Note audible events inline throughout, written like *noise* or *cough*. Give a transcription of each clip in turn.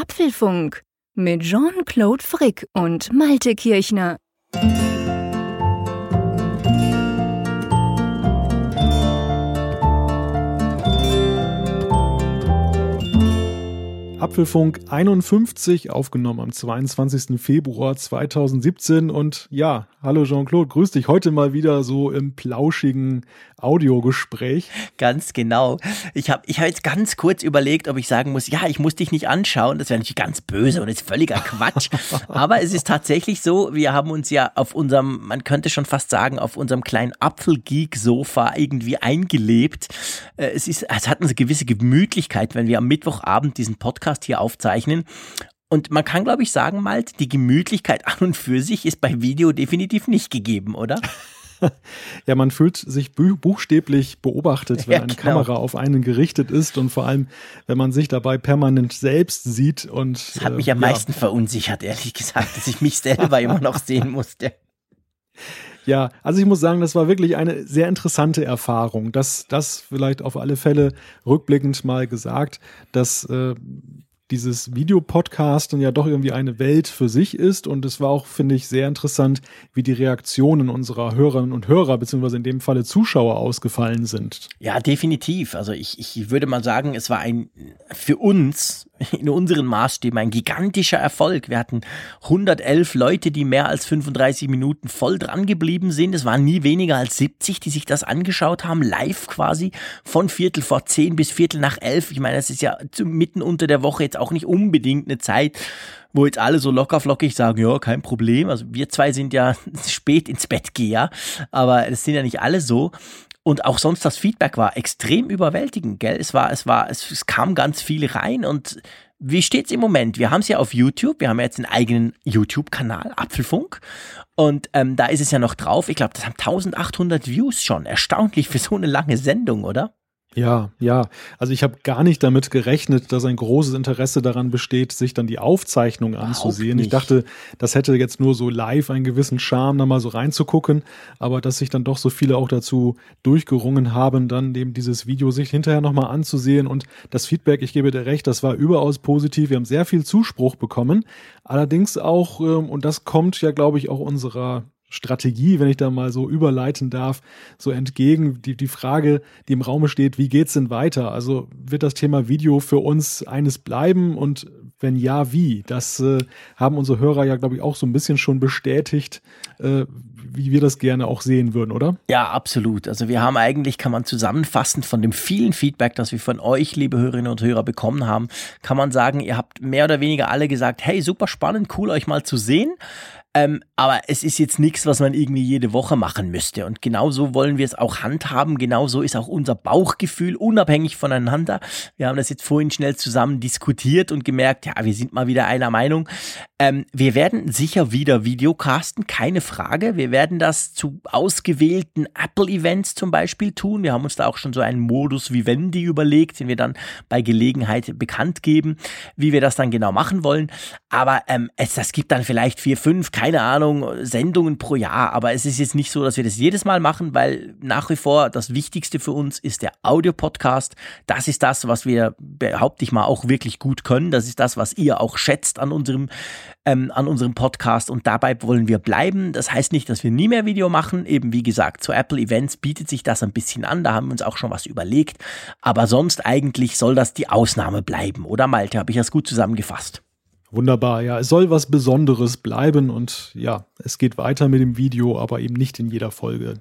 Apfelfunk mit Jean-Claude Frick und Malte Kirchner. Apfelfunk 51, aufgenommen am 22. Februar 2017. Und ja, hallo Jean-Claude, grüß dich heute mal wieder so im plauschigen Audiogespräch. Ganz genau. Ich habe ich hab jetzt ganz kurz überlegt, ob ich sagen muss, ja, ich muss dich nicht anschauen. Das wäre natürlich ganz böse und ist völliger Quatsch. *laughs* Aber es ist tatsächlich so, wir haben uns ja auf unserem, man könnte schon fast sagen, auf unserem kleinen Apfelgeek-Sofa irgendwie eingelebt. Äh, es, ist, es hat eine gewisse Gemütlichkeit, wenn wir am Mittwochabend diesen Podcast Podcast hier aufzeichnen. Und man kann, glaube ich, sagen, Malt, die Gemütlichkeit an und für sich ist bei Video definitiv nicht gegeben, oder? *laughs* *laughs* Ja, man fühlt sich buchstäblich beobachtet, wenn ja, eine genau. Kamera auf einen gerichtet ist und vor allem, wenn man sich dabdabei permanent selbst sieht und. Das hat mich äh, am ja. meisten verunsichert, ehrlich gesagt, dass ich mich selber immer noch sehen musste. Ja, also ich muss sagen, das war wirklich eine sehr interessante Erfahrung. Das, das vielleicht auf alle Fälle rückblickend mal gesagt, dass äh, dieses Videopodcasten ja doch irgendwie eine Welt für sich ist. Und es war auch, finde ich, sehr interessant, wie die Reaktionen unserer Hörerinnen und Hörer, beziehungsweise in dem Falle Zuschauer ausgefallen sind. Ja, definitiv. Also ich, ich würde mal sagen, es war ein für uns in unseren Maßstäben ein gigantischer Erfolg. Wir hatten 111 Leute, die mehr als 35 Minuten voll dran geblieben sind. Es waren nie weniger als 70, die sich das angeschaut haben, live quasi von Viertel vor zehn bis Viertel nach elf. Ich meine, das ist ja mitten unter der Woche jetzt auch nicht unbedingt eine Zeit, wo jetzt alle so lockerflockig sagen, ja, kein Problem. Also wir zwei sind ja *laughs* spät ins Bett geher, aber es sind ja nicht alle so. Und auch sonst das Feedback war extrem überwältigend, gell? Es war, es war, es, es kam ganz viel rein und wie steht's im Moment? Wir haben es ja auf YouTube, wir haben ja jetzt einen eigenen YouTube-Kanal, Apfelfunk. Und ähm, da ist es ja noch drauf. Ich glaube, das haben 1800 Views schon. Erstaunlich für so eine lange Sendung, oder? Ja, ja. Also ich habe gar nicht damit gerechnet, dass ein großes Interesse daran besteht, sich dann die Aufzeichnung anzusehen. Ich dachte, das hätte jetzt nur so live einen gewissen Charme, da mal so reinzugucken, aber dass sich dann doch so viele auch dazu durchgerungen haben, dann eben dieses Video sich hinterher nochmal anzusehen und das Feedback, ich gebe dir recht, das war überaus positiv. Wir haben sehr viel Zuspruch bekommen. Allerdings auch, ähm, und das kommt ja, glaube ich, auch unserer Strategie, wenn ich da mal so überleiten darf, so entgegen. Die, die Frage, die im Raume steht, wie geht's denn weiter? Also wird das Thema Video für uns eines bleiben und wenn ja, wie? Das äh, haben unsere Hörer ja, glaube ich, auch so ein bisschen schon bestätigt, äh, wie wir das gerne auch sehen würden, oder? Ja, absolut. Also wir haben eigentlich, kann man zusammenfassend von dem vielen Feedback, das wir von euch, liebe Hörerinnen und Hörer, bekommen haben, kann man sagen, ihr habt mehr oder weniger alle gesagt, hey, super spannend, cool euch mal zu sehen. Ähm, aber es ist jetzt nichts, was man irgendwie jede Woche machen müsste. Und genauso wollen wir es auch handhaben. Genauso ist auch unser Bauchgefühl unabhängig voneinander. Wir haben das jetzt vorhin schnell zusammen diskutiert und gemerkt, ja, wir sind mal wieder einer Meinung. Ähm, wir werden sicher wieder Videocasten, keine Frage. Wir werden das zu ausgewählten Apple-Events zum Beispiel tun. Wir haben uns da auch schon so einen Modus Vivendi überlegt, den wir dann bei Gelegenheit bekannt geben, wie wir das dann genau machen wollen. Aber ähm, es, das gibt dann vielleicht vier, fünf, keine Ahnung, Sendungen pro Jahr, aber es ist jetzt nicht so, dass wir das jedes Mal machen, weil nach wie vor das Wichtigste für uns ist der Audio-Podcast. Das ist das, was wir, behaupte ich mal, auch wirklich gut können. Das ist das, was ihr auch schätzt an unserem, ähm, an unserem Podcast und dabei wollen wir bleiben. Das heißt nicht, dass wir nie mehr Video machen. Eben wie gesagt, zu Apple Events bietet sich das ein bisschen an. Da haben wir uns auch schon was überlegt. Aber sonst eigentlich soll das die Ausnahme bleiben. Oder Malte, habe ich das gut zusammengefasst? Wunderbar, ja. Es soll was Besonderes bleiben und ja, es geht weiter mit dem Video, aber eben nicht in jeder Folge.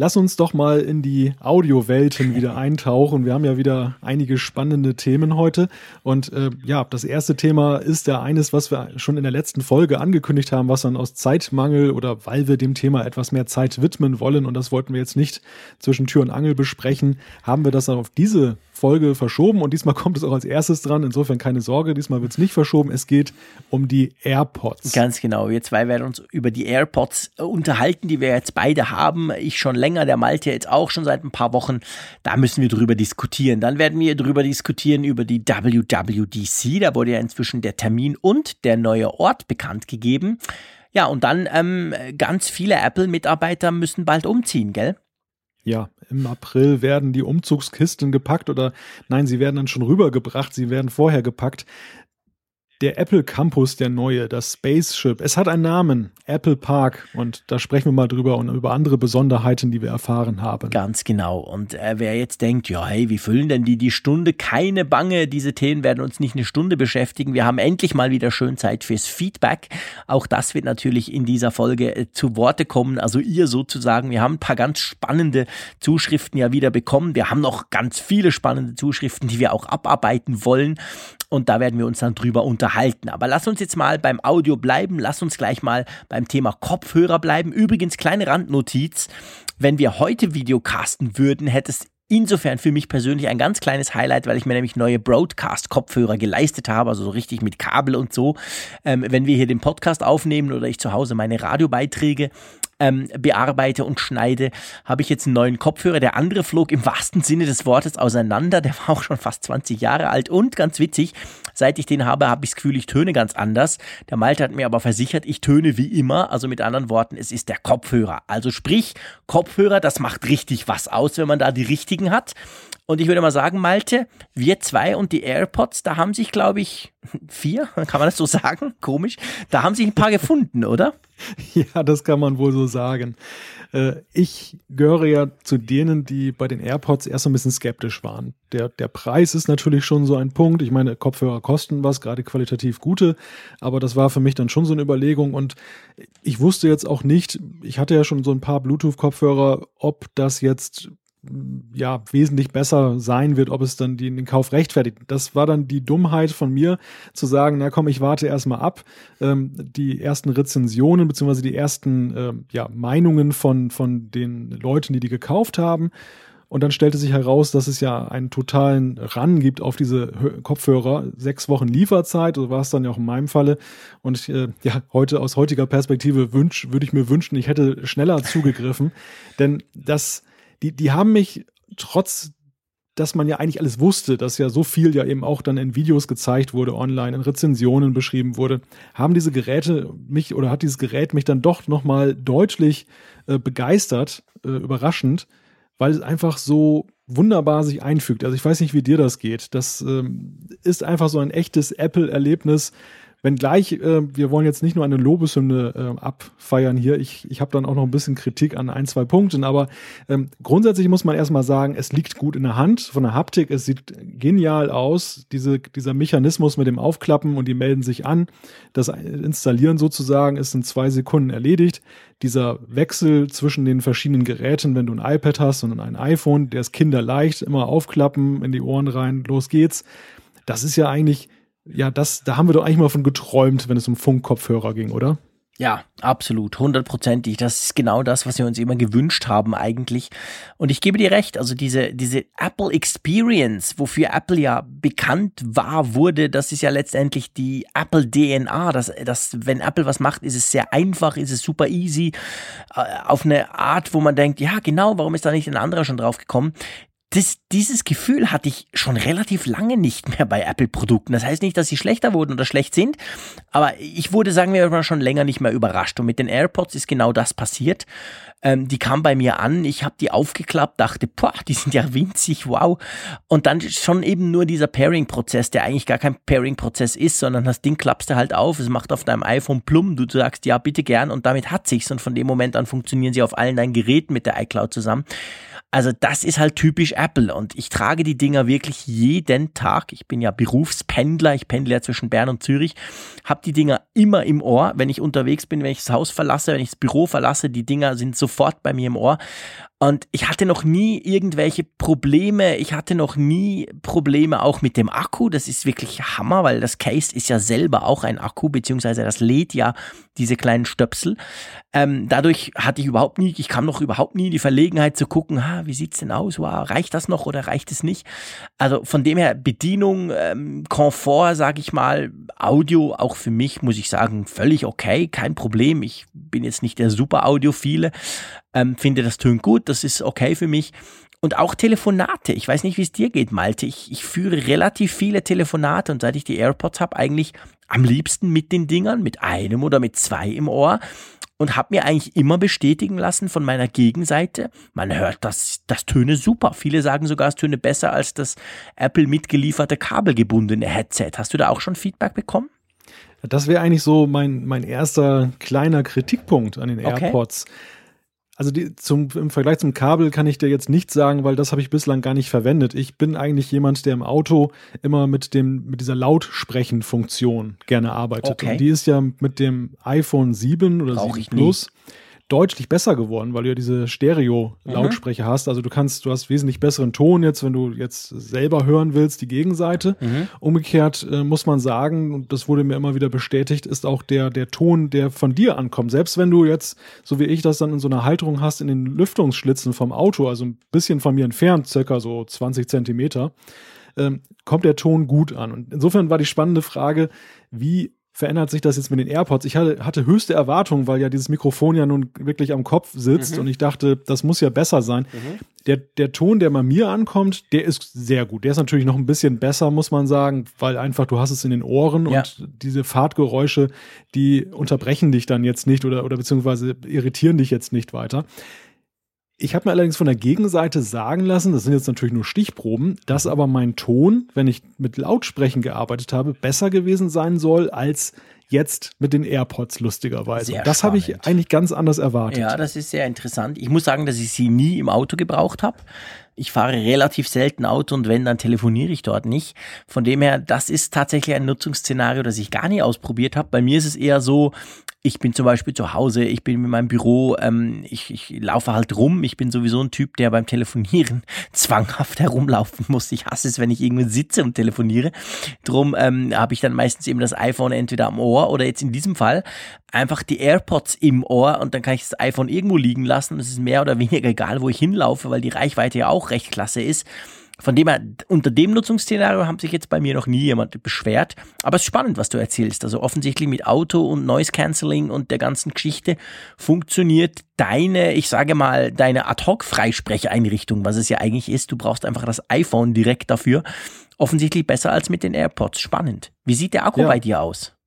Lass uns doch mal in die Audiowelten wieder eintauchen. Wir haben ja wieder einige spannende Themen heute. Und äh, ja, das erste Thema ist ja eines, was wir schon in der letzten Folge angekündigt haben, was dann aus Zeitmangel oder weil wir dem Thema etwas mehr Zeit widmen wollen, und das wollten wir jetzt nicht zwischen Tür und Angel besprechen, haben wir das dann auf diese Folge verschoben und diesmal kommt es auch als erstes dran. Insofern keine Sorge, diesmal wird es nicht verschoben. Es geht um die AirPods. Ganz genau. Wir zwei werden uns über die AirPods äh, unterhalten, die wir jetzt beide haben. Ich schon länger, der Malte jetzt auch schon seit ein paar Wochen. Da müssen wir drüber diskutieren. Dann werden wir drüber diskutieren über die WWDC. Da wurde ja inzwischen der Termin und der neue Ort bekannt gegeben. Ja, und dann ähm, ganz viele Apple-Mitarbeiter müssen bald umziehen, gell? ja, im April werden die Umzugskisten gepackt oder nein, sie werden dann schon rübergebracht, sie werden vorher gepackt. Der Apple Campus, der neue, das Spaceship, es hat einen Namen, Apple Park. Und da sprechen wir mal drüber und über andere Besonderheiten, die wir erfahren haben. Ganz genau. Und äh, wer jetzt denkt, ja, hey, wie füllen denn die die Stunde? Keine Bange, diese Themen werden uns nicht eine Stunde beschäftigen. Wir haben endlich mal wieder schön Zeit fürs Feedback. Auch das wird natürlich in dieser Folge äh, zu Worte kommen. Also ihr sozusagen. Wir haben ein paar ganz spannende Zuschriften ja wieder bekommen. Wir haben noch ganz viele spannende Zuschriften, die wir auch abarbeiten wollen und da werden wir uns dann drüber unterhalten. Aber lass uns jetzt mal beim Audio bleiben, lass uns gleich mal beim Thema Kopfhörer bleiben. Übrigens, kleine Randnotiz, wenn wir heute Videocasten würden, hätte es Insofern für mich persönlich ein ganz kleines Highlight, weil ich mir nämlich neue Broadcast-Kopfhörer geleistet habe, also so richtig mit Kabel und so. Ähm, wenn wir hier den Podcast aufnehmen oder ich zu Hause meine Radiobeiträge ähm, bearbeite und schneide, habe ich jetzt einen neuen Kopfhörer. Der andere flog im wahrsten Sinne des Wortes auseinander. Der war auch schon fast 20 Jahre alt und ganz witzig, seit ich den habe, habe ich das Gefühl, ich töne ganz anders. Der Malte hat mir aber versichert, ich töne wie immer. Also mit anderen Worten, es ist der Kopfhörer. Also sprich, Kopfhörer, das macht richtig was aus, wenn man da die richtigen hat. Und ich würde mal sagen, Malte, wir zwei und die AirPods, da haben sich, glaube ich, vier, *laughs* kann man das so sagen? Komisch. Da haben sich ein paar gefunden, oder? *laughs* Ja, das kann man wohl so sagen. Äh, ich gehöre ja zu denen, die bei den AirPods erst so ein bisschen skeptisch waren. Der, der Preis ist natürlich schon so ein Punkt. Ich meine, Kopfhörer kosten was, gerade qualitativ gute, aber das war für mich dann schon so eine Überlegung und ich wusste jetzt auch nicht, ich hatte ja schon so ein paar Bluetooth-Kopfhörer, ob das jetzt ja wesentlich besser sein wird, ob es dann den, den Kauf rechtfertigt. Das war dann die Dummheit von mir, zu sagen, na komm, ich warte erstmal ab. Ähm, die ersten Rezensionen beziehungsweise die ersten ähm, ja, Meinungen von, von den Leuten, die die gekauft haben. Und dann stellte sich heraus, dass es ja einen totalen Run gibt auf diese Kopfhörer. Sechs Wochen Lieferzeit, so war es dann ja auch in meinem Falle. Und äh, ja, heute aus heutiger Perspektive wünsch, würde ich mir wünschen, ich hätte schneller zugegriffen. Denn das die, die haben mich trotz dass man ja eigentlich alles wusste, dass ja so viel ja eben auch dann in Videos gezeigt wurde, online, in Rezensionen beschrieben wurde, haben diese Geräte mich oder hat dieses Gerät mich dann doch nochmal deutlich äh, begeistert, äh, überraschend, weil es einfach so wunderbar sich einfügt. Also ich weiß nicht, wie dir das geht. Das ähm, ist einfach so ein echtes Apple-Erlebnis, Wenngleich, äh, wir wollen jetzt nicht nur eine Lobeshymne äh, abfeiern hier. Ich, ich habe dann auch noch ein bisschen Kritik an ein, zwei Punkten, aber ähm, grundsätzlich muss man erstmal sagen, es liegt gut in der Hand von der Haptik. Es sieht genial aus. Diese, dieser Mechanismus mit dem Aufklappen und die melden sich an. Das Installieren sozusagen ist in zwei Sekunden erledigt. Dieser Wechsel zwischen den verschiedenen Geräten, wenn du ein iPad hast und ein iPhone, der ist kinderleicht, immer aufklappen, in die Ohren rein, los geht's. Das ist ja eigentlich ja, das, da haben wir doch eigentlich mal von geträumt, wenn es um Funkkopfhörer ging, oder? Ja, absolut, hundertprozentig. Das ist genau das, was wir uns immer gewünscht haben eigentlich. Und ich gebe dir recht, also diese, diese Apple Experience, wofür Apple ja bekannt war, wurde, das ist ja letztendlich die Apple DNA. Das, das, wenn Apple was macht, ist es sehr einfach, ist es super easy, äh, auf eine Art, wo man denkt, ja genau, warum ist da nicht ein anderer schon drauf gekommen? Das, dieses Gefühl hatte ich schon relativ lange nicht mehr bei Apple-Produkten. Das heißt nicht, dass sie schlechter wurden oder schlecht sind, aber ich wurde, sagen wir mal, schon länger nicht mehr überrascht. Und mit den AirPods ist genau das passiert. Ähm, die kam bei mir an, ich habe die aufgeklappt, dachte, boah, die sind ja winzig, wow. Und dann schon eben nur dieser Pairing-Prozess, der eigentlich gar kein Pairing-Prozess ist, sondern das Ding klappst du halt auf, es macht auf deinem iPhone plum, du sagst, ja, bitte gern und damit hat sich's. Und von dem Moment an funktionieren sie auf allen deinen Geräten mit der iCloud zusammen. Also das ist halt typisch Apple und ich trage die Dinger wirklich jeden Tag. Ich bin ja Berufspendler, ich pendle ja zwischen Bern und Zürich, habe die Dinger immer im Ohr, wenn ich unterwegs bin, wenn ich das Haus verlasse, wenn ich das Büro verlasse, die Dinger sind sofort bei mir im Ohr und ich hatte noch nie irgendwelche Probleme. Ich hatte noch nie Probleme auch mit dem Akku. Das ist wirklich Hammer, weil das Case ist ja selber auch ein Akku, beziehungsweise das lädt ja diese kleinen Stöpsel. Ähm, dadurch hatte ich überhaupt nie, ich kam noch überhaupt nie in die Verlegenheit zu gucken, ha, wie sieht's denn aus? Wow, reicht das noch oder reicht es nicht? Also von dem her Bedienung, ähm, Komfort, sage ich mal, Audio auch für mich muss ich sagen völlig okay, kein Problem. Ich bin jetzt nicht der super Audiophile, ähm, finde das tönt gut, das ist okay für mich. Und auch Telefonate. Ich weiß nicht, wie es dir geht, Malte. Ich, ich führe relativ viele Telefonate und seit ich die AirPods habe, eigentlich am liebsten mit den Dingern, mit einem oder mit zwei im Ohr und habe mir eigentlich immer bestätigen lassen von meiner Gegenseite, man hört das, das Töne super. Viele sagen sogar, es töne besser als das Apple mitgelieferte kabelgebundene Headset. Hast du da auch schon Feedback bekommen? Das wäre eigentlich so mein, mein erster kleiner Kritikpunkt an den okay. AirPods. Also die, zum, im Vergleich zum Kabel kann ich dir jetzt nicht sagen, weil das habe ich bislang gar nicht verwendet. Ich bin eigentlich jemand, der im Auto immer mit dem mit dieser Lautsprechen-Funktion gerne arbeitet. Okay. Und die ist ja mit dem iPhone 7 oder Brauch 7 Plus. Nie deutlich besser geworden, weil du ja diese Stereo-Lautsprecher mhm. hast. Also du kannst, du hast wesentlich besseren Ton jetzt, wenn du jetzt selber hören willst, die Gegenseite. Mhm. Umgekehrt äh, muss man sagen, und das wurde mir immer wieder bestätigt, ist auch der, der Ton, der von dir ankommt. Selbst wenn du jetzt, so wie ich das dann in so einer Halterung hast, in den Lüftungsschlitzen vom Auto, also ein bisschen von mir entfernt, circa so 20 Zentimeter, ähm, kommt der Ton gut an. Und insofern war die spannende Frage, wie verändert sich das jetzt mit den AirPods. Ich hatte, hatte höchste Erwartungen, weil ja dieses Mikrofon ja nun wirklich am Kopf sitzt mhm. und ich dachte, das muss ja besser sein. Mhm. Der, der Ton, der bei mir ankommt, der ist sehr gut. Der ist natürlich noch ein bisschen besser, muss man sagen, weil einfach du hast es in den Ohren ja. und diese Fahrtgeräusche, die unterbrechen dich dann jetzt nicht oder, oder beziehungsweise irritieren dich jetzt nicht weiter. Ich habe mir allerdings von der Gegenseite sagen lassen, das sind jetzt natürlich nur Stichproben, dass aber mein Ton, wenn ich mit Lautsprechen gearbeitet habe, besser gewesen sein soll als jetzt mit den AirPods lustigerweise. Sehr das habe ich eigentlich ganz anders erwartet. Ja, das ist sehr interessant. Ich muss sagen, dass ich sie nie im Auto gebraucht habe. Ich fahre relativ selten Auto und wenn, dann telefoniere ich dort nicht. Von dem her, das ist tatsächlich ein Nutzungsszenario, das ich gar nie ausprobiert habe. Bei mir ist es eher so, ich bin zum Beispiel zu Hause, ich bin in meinem Büro, ähm, ich, ich laufe halt rum. Ich bin sowieso ein Typ, der beim Telefonieren *laughs* zwanghaft herumlaufen muss. Ich hasse es, wenn ich irgendwo sitze und telefoniere. Drum ähm, habe ich dann meistens eben das iPhone entweder am Ohr oder jetzt in diesem Fall einfach die AirPods im Ohr und dann kann ich das iPhone irgendwo liegen lassen. Es ist mehr oder weniger egal, wo ich hinlaufe, weil die Reichweite ja auch recht klasse ist. Von dem her, unter dem Nutzungsszenario haben sich jetzt bei mir noch nie jemand beschwert. Aber es ist spannend, was du erzählst. Also offensichtlich mit Auto und Noise Cancelling und der ganzen Geschichte funktioniert deine, ich sage mal, deine Ad-Hoc-Freisprecheinrichtung, was es ja eigentlich ist. Du brauchst einfach das iPhone direkt dafür. Offensichtlich besser als mit den AirPods. Spannend. Wie sieht der Akku ja. bei dir aus?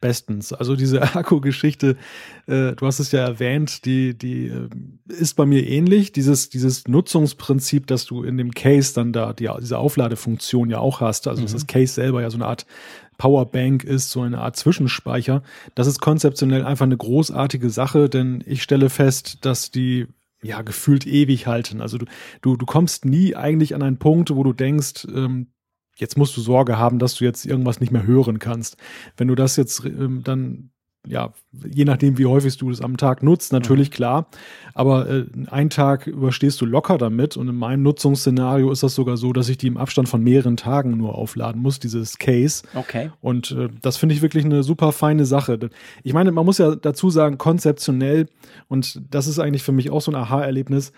Bestens. Also diese *laughs* Akku-Geschichte, äh, du hast es ja erwähnt, die, die äh, ist bei mir ähnlich. Dieses, dieses Nutzungsprinzip, dass du in dem Case dann da die, diese Aufladefunktion ja auch hast, also mhm. dass das Case selber ja so eine Art Powerbank ist, so eine Art Zwischenspeicher. Das ist konzeptionell einfach eine großartige Sache, denn ich stelle fest, dass die ja gefühlt ewig halten. Also du, du, du kommst nie eigentlich an einen Punkt, wo du denkst, ähm, jetzt musst du Sorge haben, dass du jetzt irgendwas nicht mehr hören kannst. Wenn du das jetzt ähm, dann ja, je nachdem, wie häufig du das am Tag nutzt, natürlich mhm. klar. Aber äh, einen Tag überstehst du locker damit. Und in meinem Nutzungsszenario ist das sogar so, dass ich die im Abstand von mehreren Tagen nur aufladen muss, dieses Case. Okay. Und äh, das finde ich wirklich eine super feine Sache. Ich meine, man muss ja dazu sagen, konzeptionell, und das ist eigentlich für mich auch so ein Aha-Erlebnis,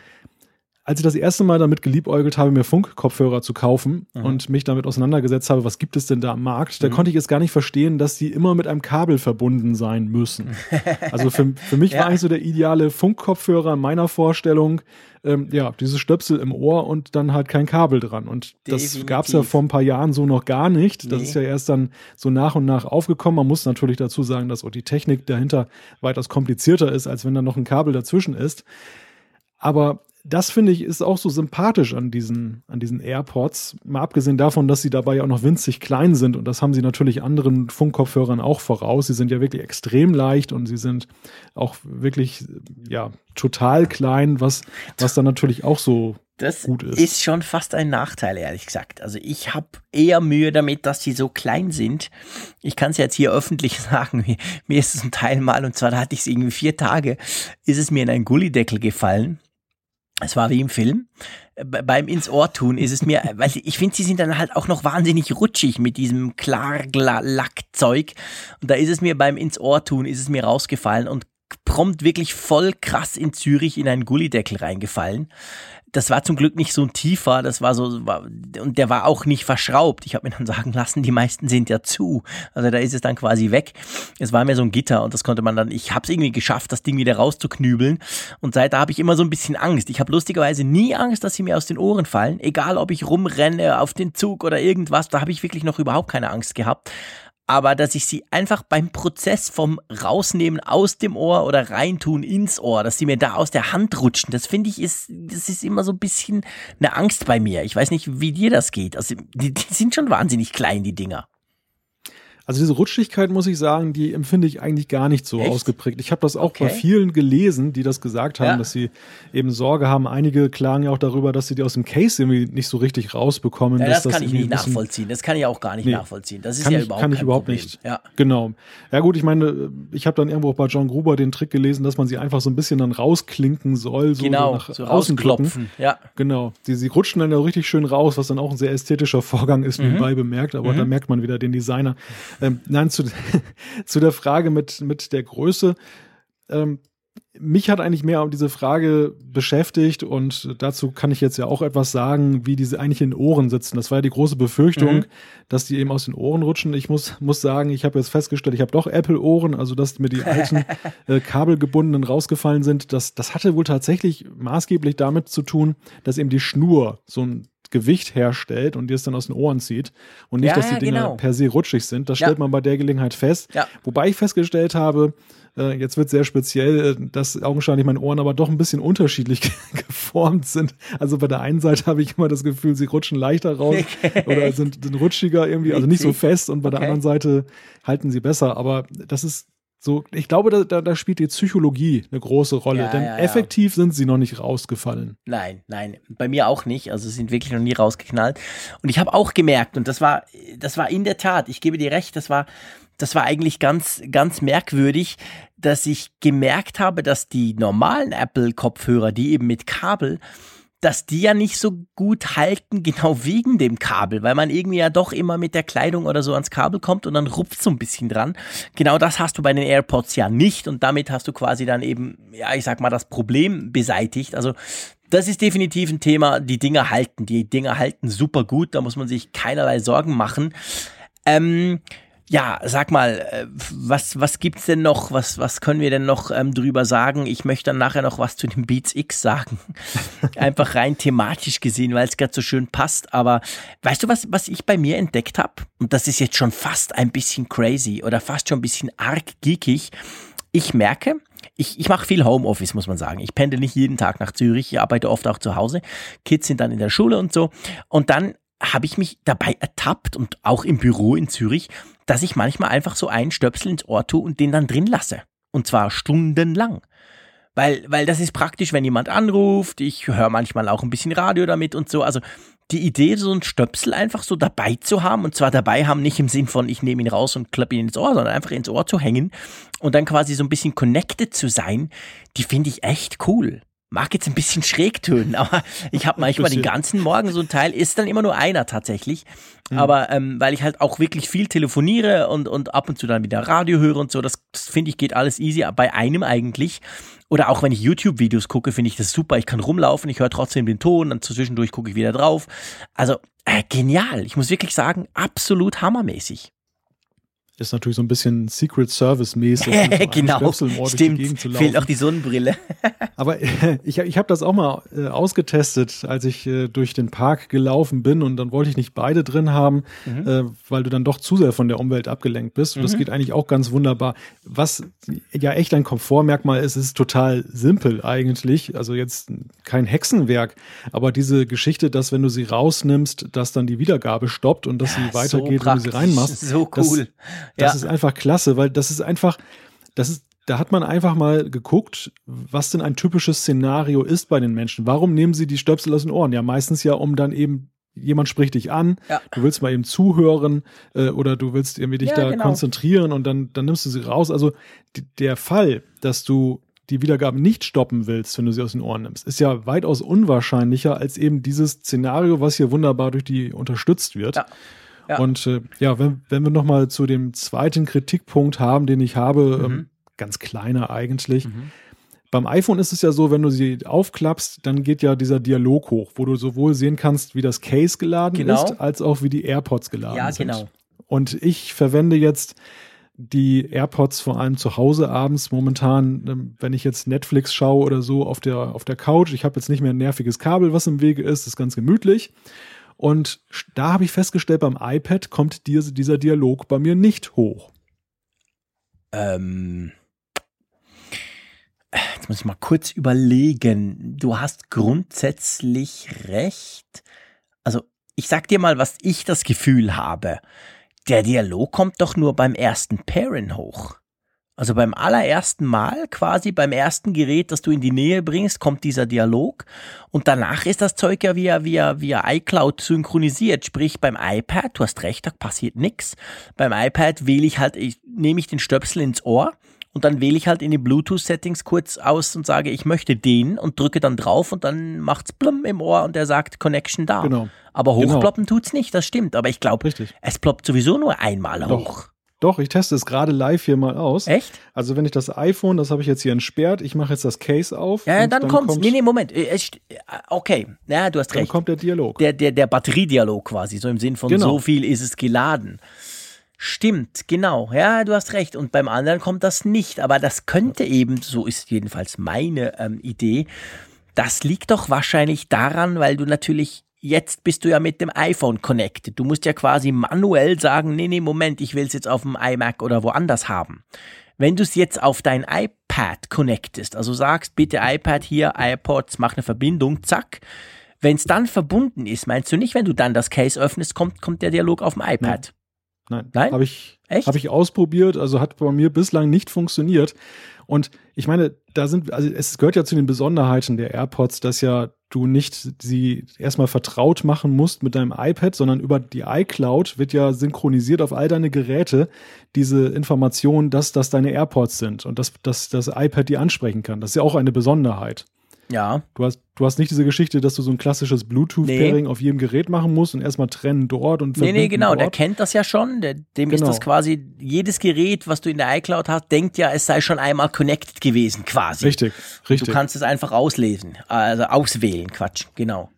als ich das erste Mal damit geliebäugelt habe, mir Funkkopfhörer zu kaufen mhm. und mich damit auseinandergesetzt habe, was gibt es denn da am Markt, mhm. da konnte ich es gar nicht verstehen, dass die immer mit einem Kabel verbunden sein müssen. *laughs* also für, für mich ja. war eigentlich so der ideale Funkkopfhörer in meiner Vorstellung, ähm, ja, dieses Stöpsel im Ohr und dann halt kein Kabel dran. Und Definitiv. das gab es ja vor ein paar Jahren so noch gar nicht. Das nee. ist ja erst dann so nach und nach aufgekommen. Man muss natürlich dazu sagen, dass auch die Technik dahinter weitaus komplizierter ist, als wenn da noch ein Kabel dazwischen ist. Aber das finde ich ist auch so sympathisch an diesen, an diesen AirPods. Mal abgesehen davon, dass sie dabei ja auch noch winzig klein sind und das haben sie natürlich anderen Funkkopfhörern auch voraus. Sie sind ja wirklich extrem leicht und sie sind auch wirklich, ja, total klein, was, was dann natürlich auch so das gut ist. ist schon fast ein Nachteil, ehrlich gesagt. Also ich habe eher Mühe damit, dass sie so klein sind. Ich kann es jetzt hier öffentlich *laughs* sagen. Mir ist es ein Teil mal, und zwar da hatte ich es irgendwie vier Tage, ist es mir in einen Gullideckel gefallen es war wie im Film. Beim ins Ohr tun ist es mir, weil ich finde, sie sind dann halt auch noch wahnsinnig rutschig mit diesem Klarlackzeug. Und da ist es mir beim ins Ohr tun, ist es mir rausgefallen und prompt wirklich voll krass in Zürich in einen Gullideckel reingefallen das war zum Glück nicht so ein tiefer, das war so, war, und der war auch nicht verschraubt. Ich habe mir dann *laughs* sagen lassen, die meisten sind ja zu. Also da ist es dann quasi weg. Es war mir so ein Gitter und das konnte man dann, ich habe es irgendwie geschafft, das Ding wieder rauszuknübeln. Und seit da habe ich immer so ein bisschen Angst. Ich habe lustigerweise nie Angst, dass sie mir aus den Ohren fallen. Egal, ob ich rumrenne auf den Zug oder irgendwas, da habe ich wirklich noch überhaupt keine Angst gehabt aber dass ich sie einfach beim Prozess vom Rausnehmen aus dem Ohr oder reintun ins Ohr, dass sie mir da aus der Hand rutschen, das finde ich ist, das ist immer so ein bisschen eine Angst bei mir. Ich weiß nicht, wie dir das geht. Also die, die sind schon wahnsinnig klein, die Dinger. Also diese Rutschigkeit, muss ich sagen, die empfinde ich eigentlich gar nicht so Echt? ausgeprägt. Ich habe das auch okay. bei vielen gelesen, die das gesagt haben, ja. dass sie eben Sorge haben. Einige klagen ja auch darüber, dass sie die aus dem Case irgendwie nicht so richtig rausbekommen. Ja, das, das kann ich nicht nachvollziehen. Das kann ich auch gar nicht nee, nachvollziehen. Das ist ja ich, überhaupt Kann ich überhaupt Problem. nicht. Ja. Genau. Ja gut, ich meine, ich habe dann irgendwo auch bei John Gruber den Trick gelesen, dass man sie einfach so ein bisschen dann rausklinken soll. So genau, nach so außen klopfen. Ja. Genau. Sie, sie rutschen dann ja richtig schön raus, was dann auch ein sehr ästhetischer Vorgang ist, mhm. nebenbei bemerkt. Aber mhm. da merkt man wieder den Designer. Ähm, nein, zu, *laughs* zu der Frage mit, mit der Größe. Ähm, mich hat eigentlich mehr um diese Frage beschäftigt und dazu kann ich jetzt ja auch etwas sagen, wie diese eigentlich in den Ohren sitzen. Das war ja die große Befürchtung, mhm. dass die eben aus den Ohren rutschen. Ich muss, muss sagen, ich habe jetzt festgestellt, ich habe doch Apple-Ohren, also dass mir die *laughs* alten äh, kabelgebundenen rausgefallen sind. Das, das hatte wohl tatsächlich maßgeblich damit zu tun, dass eben die Schnur so ein Gewicht herstellt und dir es dann aus den Ohren zieht und nicht, ja, dass die Dinge genau. per se rutschig sind. Das stellt man bei der Gelegenheit fest. Wobei ich festgestellt habe, äh, jetzt wird sehr speziell, äh, dass augenscheinlich meine Ohren aber doch ein bisschen unterschiedlich *laughs* geformt sind. Also bei der einen Seite habe ich immer das Gefühl, sie rutschen leichter raus okay. oder sind, sind rutschiger irgendwie, also nicht so fest und bei okay. der anderen Seite halten sie besser. Aber das ist so, ich glaube, da, da, da spielt die Psychologie eine große Rolle, ja, denn ja, effektiv sind sie noch nicht rausgefallen. Nein, nein, bei mir auch nicht. Also sind wirklich noch nie rausgeknallt. Und ich habe auch gemerkt, und das war, das war in der Tat, ich gebe dir recht, das war, das war eigentlich ganz, ganz merkwürdig, dass ich gemerkt habe, dass die normalen Apple-Kopfhörer, die eben mit Kabel, dass die ja nicht so gut halten, genau wegen dem Kabel, weil man irgendwie ja doch immer mit der Kleidung oder so ans Kabel kommt und dann rupft so ein bisschen dran. Genau das hast du bei den AirPods ja nicht und damit hast du quasi dann eben, ja, ich sag mal, das Problem beseitigt. Also das ist definitiv ein Thema. Die Dinger halten, die Dinger halten super gut, da muss man sich keinerlei Sorgen machen. Ähm, ja, sag mal, äh, was, was gibt's denn noch? Was, was können wir denn noch ähm, drüber sagen? Ich möchte dann nachher noch was zu den Beats X sagen. *laughs* Einfach rein thematisch gesehen, weil es gerade so schön passt. Aber weißt du, was, was ich bei mir entdeckt habe? Und das ist jetzt schon fast ein bisschen crazy oder fast schon ein bisschen arg geekig. Ich merke, ich, ich mache viel Homeoffice, muss man sagen. Ich pendel nicht jeden Tag nach Zürich, ich arbeite oft auch zu Hause. Kids sind dann in der Schule und so. Und dann habe ich mich dabei ertappt und auch im Büro in Zürich, dass ich manchmal einfach so einen Stöpsel ins Ohr tue und den dann drin lasse. Und zwar stundenlang. Weil, weil das ist praktisch, wenn jemand anruft. Ich höre manchmal auch ein bisschen Radio damit und so. Also die Idee, so einen Stöpsel einfach so dabei zu haben, und zwar dabei haben, nicht im Sinn von, ich nehme ihn raus und klappe ihn ins Ohr, sondern einfach ins Ohr zu hängen und dann quasi so ein bisschen connected zu sein, die finde ich echt cool mag jetzt ein bisschen schräg tönen, *laughs* aber ich habe manchmal den ganzen Morgen so ein Teil, ist dann immer nur einer tatsächlich. Mhm. Aber ähm, weil ich halt auch wirklich viel telefoniere und, und ab und zu dann wieder Radio höre und so, das, das finde ich geht alles easy bei einem eigentlich. Oder auch wenn ich YouTube-Videos gucke, finde ich das super. Ich kann rumlaufen, ich höre trotzdem den Ton, dann zwischendurch gucke ich wieder drauf. Also äh, genial. Ich muss wirklich sagen, absolut hammermäßig ist natürlich so ein bisschen Secret Service mäßig. *laughs* genau, stimmt. Fehlt auch die Sonnenbrille. *laughs* Aber äh, *laughs* ich, ich habe das auch mal äh, ausgetestet, als ich äh, durch den Park gelaufen bin und dann wollte ich nicht beide drin haben, mhm. äh, weil du dann doch zu sehr von der Umwelt abgelenkt bist. Und mhm. das geht eigentlich auch ganz wunderbar. Was ja echt ein Komfortmerkmal ist, ist total simpel eigentlich. Also jetzt kein Hexenwerk, aber diese Geschichte, dass wenn du sie rausnimmst, dass dann die Wiedergabe stoppt und dass ja, sie weitergeht, so wenn du sie reinmachst. So cool. Das, das ja. ist einfach klasse, weil das ist einfach, das ist, da hat man einfach mal geguckt, was denn ein typisches Szenario ist bei den Menschen. Warum nehmen sie die Stöpsel aus den Ohren? Ja, meistens ja, um dann eben jemand spricht dich an, ja. du willst mal eben zuhören äh, oder du willst irgendwie dich ja, da genau. konzentrieren und dann, dann nimmst du sie raus. Also der Fall, dass du die Wiedergabe nicht stoppen willst, wenn du sie aus den Ohren nimmst, ist ja weitaus unwahrscheinlicher als eben dieses Szenario, was hier wunderbar durch die unterstützt wird. Ja. Ja. Und äh, ja, wenn, wenn wir nochmal zu dem zweiten Kritikpunkt haben, den ich habe, mhm. ähm, ganz kleiner eigentlich. Mhm. Beim iPhone ist es ja so, wenn du sie aufklappst, dann geht ja dieser Dialog hoch, wo du sowohl sehen kannst, wie das Case geladen genau. ist, als auch wie die AirPods geladen ja, sind. Ja, genau. Und ich verwende jetzt die AirPods vor allem zu Hause abends momentan, ähm, wenn ich jetzt Netflix schaue oder so auf der, auf der Couch. Ich habe jetzt nicht mehr ein nerviges Kabel, was im Wege ist, ist ganz gemütlich. Und da habe ich festgestellt, beim iPad kommt diese, dieser Dialog bei mir nicht hoch. Ähm, jetzt muss ich mal kurz überlegen. Du hast grundsätzlich recht. Also, ich sag dir mal, was ich das Gefühl habe. der Dialog kommt doch nur beim ersten Pairing hoch. Also beim allerersten Mal, quasi beim ersten Gerät, das du in die Nähe bringst, kommt dieser Dialog und danach ist das Zeug ja via, via, via iCloud synchronisiert. Sprich beim iPad, du hast recht, da passiert nichts. Beim iPad wähle ich halt, ich, nehme ich den Stöpsel ins Ohr und dann wähle ich halt in die Bluetooth-Settings kurz aus und sage, ich möchte den und drücke dann drauf und dann macht's blum im Ohr und er sagt Connection da. Genau. Aber genau. hochploppen genau. tut's nicht, das stimmt. Aber ich glaube, es ploppt sowieso nur einmal Doch. hoch. Doch, ich teste es gerade live hier mal aus. Echt? Also wenn ich das iPhone, das habe ich jetzt hier entsperrt, ich mache jetzt das Case auf. Ja, dann, dann kommt's. Kommt, nee, nee, Moment. Äh, okay, ja, du hast recht. Dann kommt der Dialog. Der, der, der Batteriedialog quasi, so im Sinn von genau. so viel ist es geladen. Stimmt, genau. Ja, du hast recht. Und beim anderen kommt das nicht. Aber das könnte eben, so ist jedenfalls meine ähm, Idee, das liegt doch wahrscheinlich daran, weil du natürlich jetzt bist du ja mit dem iPhone connected. Du musst ja quasi manuell sagen, nee, nee, Moment, ich will es jetzt auf dem iMac oder woanders haben. Wenn du es jetzt auf dein iPad connectest, also sagst, bitte iPad hier, iPods, mach eine Verbindung, zack. Wenn es dann verbunden ist, meinst du nicht, wenn du dann das Case öffnest, kommt, kommt der Dialog auf dem iPad? Nein. Nein? Habe ich, hab ich ausprobiert, also hat bei mir bislang nicht funktioniert. Und ich meine, da sind, also es gehört ja zu den Besonderheiten der AirPods, dass ja du nicht sie erstmal vertraut machen musst mit deinem iPad, sondern über die iCloud wird ja synchronisiert auf all deine Geräte diese Information, dass das deine AirPods sind und dass, dass das iPad die ansprechen kann. Das ist ja auch eine Besonderheit. Ja. Du hast, du hast nicht diese Geschichte, dass du so ein klassisches Bluetooth-Pairing nee. auf jedem Gerät machen musst und erstmal trennen dort und Nee, nee, genau, dort. der kennt das ja schon. Der, dem genau. ist das quasi, jedes Gerät, was du in der iCloud hast, denkt ja, es sei schon einmal connected gewesen, quasi. Richtig, richtig. Du kannst es einfach auslesen, also auswählen, Quatsch, genau.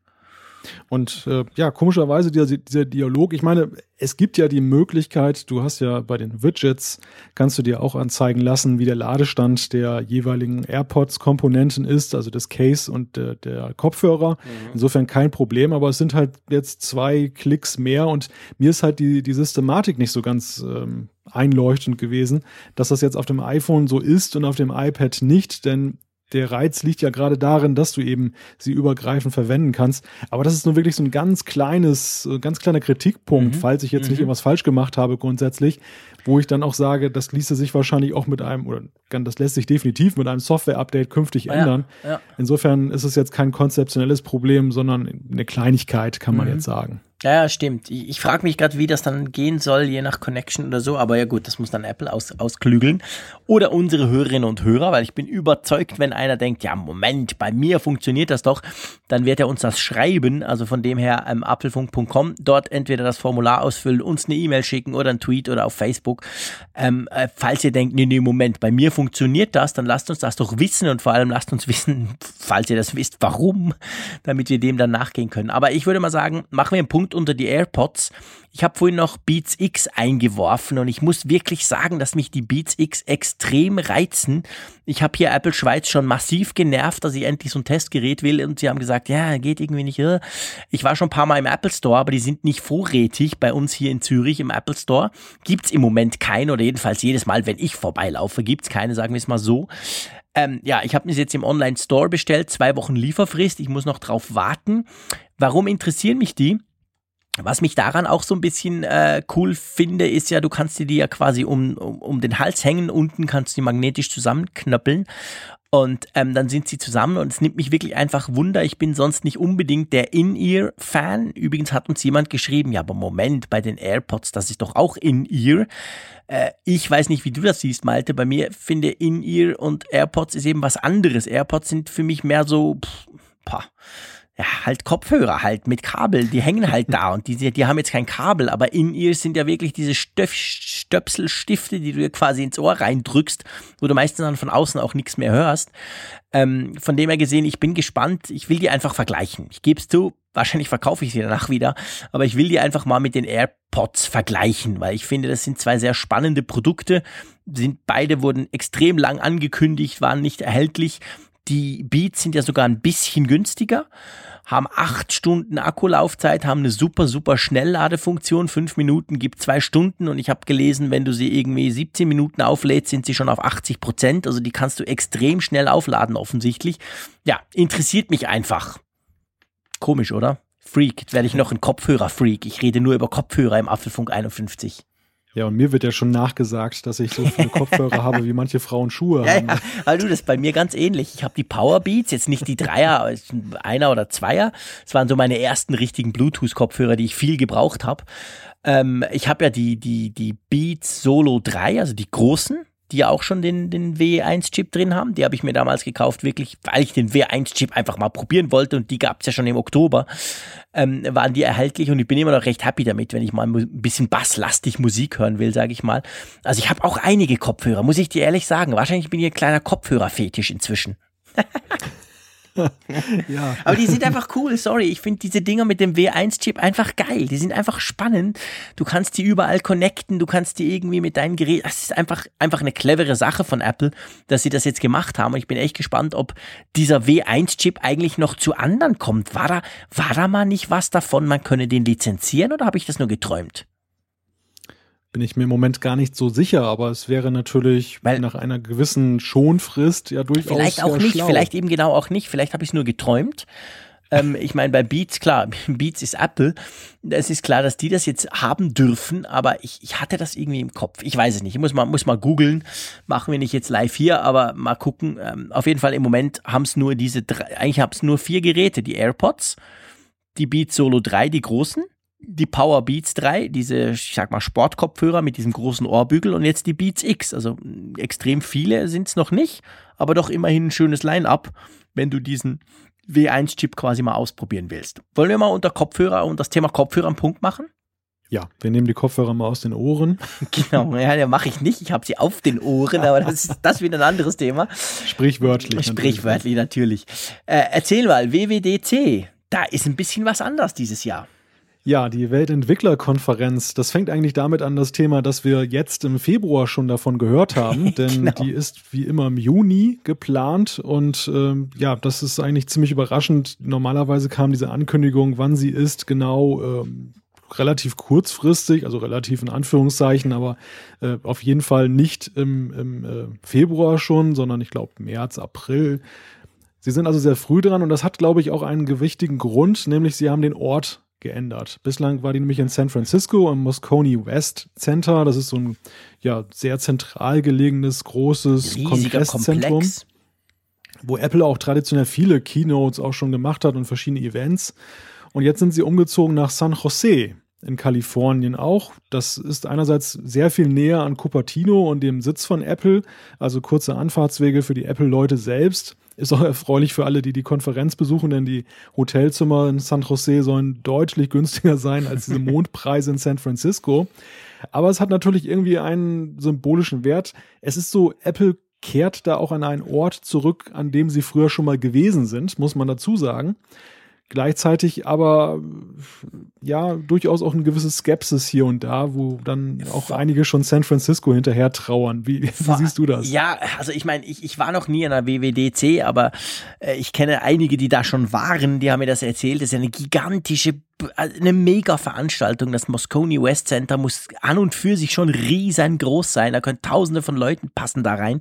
Und äh, ja, komischerweise dieser, dieser Dialog, ich meine, es gibt ja die Möglichkeit, du hast ja bei den Widgets, kannst du dir auch anzeigen lassen, wie der Ladestand der jeweiligen AirPods-Komponenten ist, also des Case und äh, der Kopfhörer. Mhm. Insofern kein Problem, aber es sind halt jetzt zwei Klicks mehr und mir ist halt die, die Systematik nicht so ganz ähm, einleuchtend gewesen, dass das jetzt auf dem iPhone so ist und auf dem iPad nicht, denn der Reiz liegt ja gerade darin, dass du eben sie übergreifend verwenden kannst. Aber das ist nur wirklich so ein ganz kleines, ganz kleiner Kritikpunkt, mhm. falls ich jetzt mhm. nicht irgendwas falsch gemacht habe grundsätzlich, wo ich dann auch sage, das ließe sich wahrscheinlich auch mit einem, oder das lässt sich definitiv mit einem Software-Update künftig ja, ändern. Ja. Insofern ist es jetzt kein konzeptionelles Problem, sondern eine Kleinigkeit, kann man mhm. jetzt sagen. Ja, stimmt. Ich, ich frage mich gerade, wie das dann gehen soll, je nach Connection oder so. Aber ja gut, das muss dann Apple aus, ausklügeln. Oder unsere Hörerinnen und Hörer, weil ich bin überzeugt, wenn einer denkt, ja, Moment, bei mir funktioniert das doch, dann wird er uns das schreiben. Also von dem her ähm, apfelfunk.com, dort entweder das Formular ausfüllen, uns eine E-Mail schicken oder einen Tweet oder auf Facebook. Ähm, äh, falls ihr denkt, nee, nee, Moment, bei mir funktioniert das, dann lasst uns das doch wissen und vor allem lasst uns *laughs* wissen, falls ihr das wisst, warum, damit wir dem dann nachgehen können. Aber ich würde mal sagen, machen wir einen Punkt unter die AirPods. Ich habe vorhin noch Beats X eingeworfen und ich muss wirklich sagen, dass mich die Beats X extrem reizen. Ich habe hier Apple Schweiz schon massiv genervt, dass ich endlich so ein Testgerät will und sie haben gesagt, ja, geht irgendwie nicht. Ich war schon ein paar Mal im Apple Store, aber die sind nicht vorrätig bei uns hier in Zürich im Apple Store. Gibt es im Moment keine oder jedenfalls jedes Mal, wenn ich vorbeilaufe, gibt es keine, sagen wir es mal so. Ähm, ja, ich habe mir jetzt im Online-Store bestellt, zwei Wochen Lieferfrist, ich muss noch drauf warten. Warum interessieren mich die? Was mich daran auch so ein bisschen äh, cool finde, ist ja, du kannst dir die ja quasi um, um, um den Hals hängen, unten kannst du die magnetisch zusammenknöppeln und ähm, dann sind sie zusammen und es nimmt mich wirklich einfach Wunder. Ich bin sonst nicht unbedingt der In-Ear-Fan. Übrigens hat uns jemand geschrieben, ja, aber Moment, bei den AirPods, das ist doch auch In-Ear. Äh, ich weiß nicht, wie du das siehst, Malte. Bei mir finde In-Ear und AirPods ist eben was anderes. AirPods sind für mich mehr so, pff, pah ja, halt Kopfhörer halt mit Kabel, die hängen halt da und die, die haben jetzt kein Kabel, aber in ihr sind ja wirklich diese Stöf Stöpselstifte, die du dir quasi ins Ohr reindrückst, wo du meistens dann von außen auch nichts mehr hörst. Ähm, von dem her gesehen, ich bin gespannt, ich will die einfach vergleichen. Ich gebe es zu, wahrscheinlich verkaufe ich sie danach wieder, aber ich will die einfach mal mit den AirPods vergleichen, weil ich finde, das sind zwei sehr spannende Produkte. Sind beide wurden extrem lang angekündigt, waren nicht erhältlich. Die Beats sind ja sogar ein bisschen günstiger, haben acht Stunden Akkulaufzeit, haben eine super, super Schnellladefunktion. Fünf Minuten gibt zwei Stunden und ich habe gelesen, wenn du sie irgendwie 17 Minuten auflädst, sind sie schon auf 80 Prozent. Also die kannst du extrem schnell aufladen offensichtlich. Ja, interessiert mich einfach. Komisch, oder? Freak. Jetzt werde ich noch ein Kopfhörer-Freak. Ich rede nur über Kopfhörer im Apfelfunk 51. Ja, und mir wird ja schon nachgesagt, dass ich so viele Kopfhörer habe, wie manche Frauen Schuhe ja, haben. Ja, du, das ist bei mir ganz ähnlich. Ich habe die Powerbeats, jetzt nicht die Dreier, einer oder Zweier. Das waren so meine ersten richtigen Bluetooth-Kopfhörer, die ich viel gebraucht habe. Ähm, ich habe ja die, die, die Beats Solo 3, also die großen, die ja auch schon den, den W1-Chip drin haben. Die habe ich mir damals gekauft, wirklich, weil ich den W1-Chip einfach mal probieren wollte und die gab es ja schon im Oktober. Ähm, waren die erhältlich und ich bin immer noch recht happy damit, wenn ich mal ein bisschen basslastig Musik hören will, sage ich mal. Also ich habe auch einige Kopfhörer, muss ich dir ehrlich sagen. Wahrscheinlich bin ich ein kleiner Kopfhörerfetisch inzwischen. *laughs* *laughs* ja. Aber die sind einfach cool, sorry. Ich finde diese Dinger mit dem W1-Chip einfach geil. Die sind einfach spannend. Du kannst die überall connecten, du kannst die irgendwie mit deinen Geräten. Das ist einfach, einfach eine clevere Sache von Apple, dass sie das jetzt gemacht haben. Und ich bin echt gespannt, ob dieser W1-Chip eigentlich noch zu anderen kommt. War da, war da mal nicht was davon, man könne den lizenzieren oder habe ich das nur geträumt? Bin ich mir im Moment gar nicht so sicher, aber es wäre natürlich Weil nach einer gewissen Schonfrist ja durchaus. Vielleicht auch nicht, schlau. vielleicht eben genau auch nicht, vielleicht habe ich es nur geträumt. Ähm, ich meine, bei Beats, klar, *laughs* Beats ist Apple. Es ist klar, dass die das jetzt haben dürfen, aber ich, ich hatte das irgendwie im Kopf. Ich weiß es nicht. Ich muss mal, muss mal googeln. Machen wir nicht jetzt live hier, aber mal gucken. Ähm, auf jeden Fall im Moment haben es nur diese drei, eigentlich haben es nur vier Geräte. Die AirPods, die Beats Solo 3, die großen die Power Beats 3, diese, ich sag mal, Sportkopfhörer mit diesem großen Ohrbügel und jetzt die Beats X. Also extrem viele sind es noch nicht, aber doch immerhin ein schönes Line-up, wenn du diesen W1-Chip quasi mal ausprobieren willst. Wollen wir mal unter Kopfhörer und das Thema Kopfhörer einen Punkt machen? Ja, wir nehmen die Kopfhörer mal aus den Ohren. *laughs* Genau, ja, ja mache ich nicht. Ich habe sie auf den Ohren, aber das ist das wieder ein anderes Thema. Sprichwörtlich. Sprichwörtlich natürlich. Äh, erzähl mal, WWDC, da ist ein bisschen was anders dieses Jahr. Ja, die Weltentwicklerkonferenz, das fängt eigentlich damit an, das Thema, dass wir jetzt im Februar schon davon gehört *laughs* haben, denn genau. die ist wie immer im Juni geplant und ähm, ja, das ist eigentlich ziemlich überraschend. Normalerweise kam diese Ankündigung, wann sie ist, genau ähm, relativ kurzfristig, also relativ in Anführungszeichen, aber äh, auf jeden Fall nicht im, im äh, Februar schon, sondern ich glaube März, April. Sie sind also sehr früh dran und das hat, glaube ich, auch einen gewichtigen Grund, nämlich sie haben den Ort geändert. Bislang war die nämlich in San Francisco im Moscone West Center. Das ist so ein ja, sehr zentral gelegenes, großes Riesiger Kongresszentrum, Komplex. wo Apple auch traditionell viele Keynotes auch schon gemacht hat und verschiedene Events. Und jetzt sind sie umgezogen nach San Jose in Kalifornien auch. Das ist einerseits sehr viel näher an Cupertino und dem Sitz von Apple, also kurze Anfahrtswege für die Apple-Leute selbst. Ist auch erfreulich für alle, die die Konferenz besuchen, denn die Hotelzimmer in San Jose sollen deutlich günstiger sein als diese *laughs* Mondpreise in San Francisco. Aber es hat natürlich irgendwie einen symbolischen Wert. Es ist so, Apple kehrt da auch an einen Ort zurück, an dem sie früher schon mal gewesen sind, muss man dazu sagen. Gleichzeitig aber ja durchaus auch eine gewisse Skepsis hier und da, wo dann auch einige schon San Francisco hinterher trauern. Wie, wie siehst du das? Ja, also ich meine, ich, ich war noch nie an der WWDC, aber äh, ich kenne einige, die da schon waren, die haben mir das erzählt. Das ist eine gigantische eine mega Veranstaltung. Das Moscone West Center muss an und für sich schon riesengroß sein. Da können tausende von Leuten passen da rein.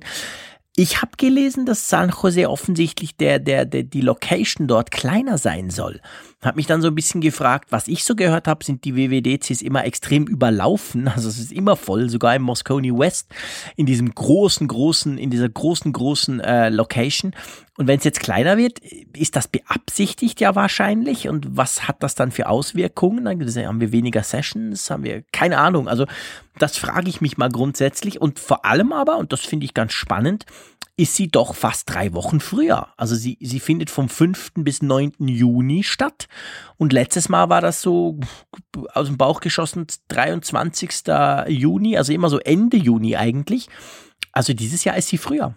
Ich habe gelesen, dass San Jose offensichtlich der, der, der, die Location dort kleiner sein soll. Hab mich dann so ein bisschen gefragt, was ich so gehört habe, sind die WWDCs immer extrem überlaufen. *laughs* Also es ist immer voll, sogar im Moscone West, in diesem großen, großen, in dieser großen, großen äh, Location. Und wenn es jetzt kleiner wird, ist das beabsichtigt ja wahrscheinlich. Und was hat das dann für Auswirkungen? Dann haben wir weniger Sessions, haben wir keine Ahnung. Also das frage ich mich mal grundsätzlich. Und vor allem aber, und das finde ich ganz spannend, ist sie doch fast drei Wochen früher. Also sie, sie findet vom 5. bis 9. Juni statt. Und letztes Mal war das so aus dem Bauch geschossen 23. Juni, also immer so Ende Juni eigentlich. Also dieses Jahr ist sie früher.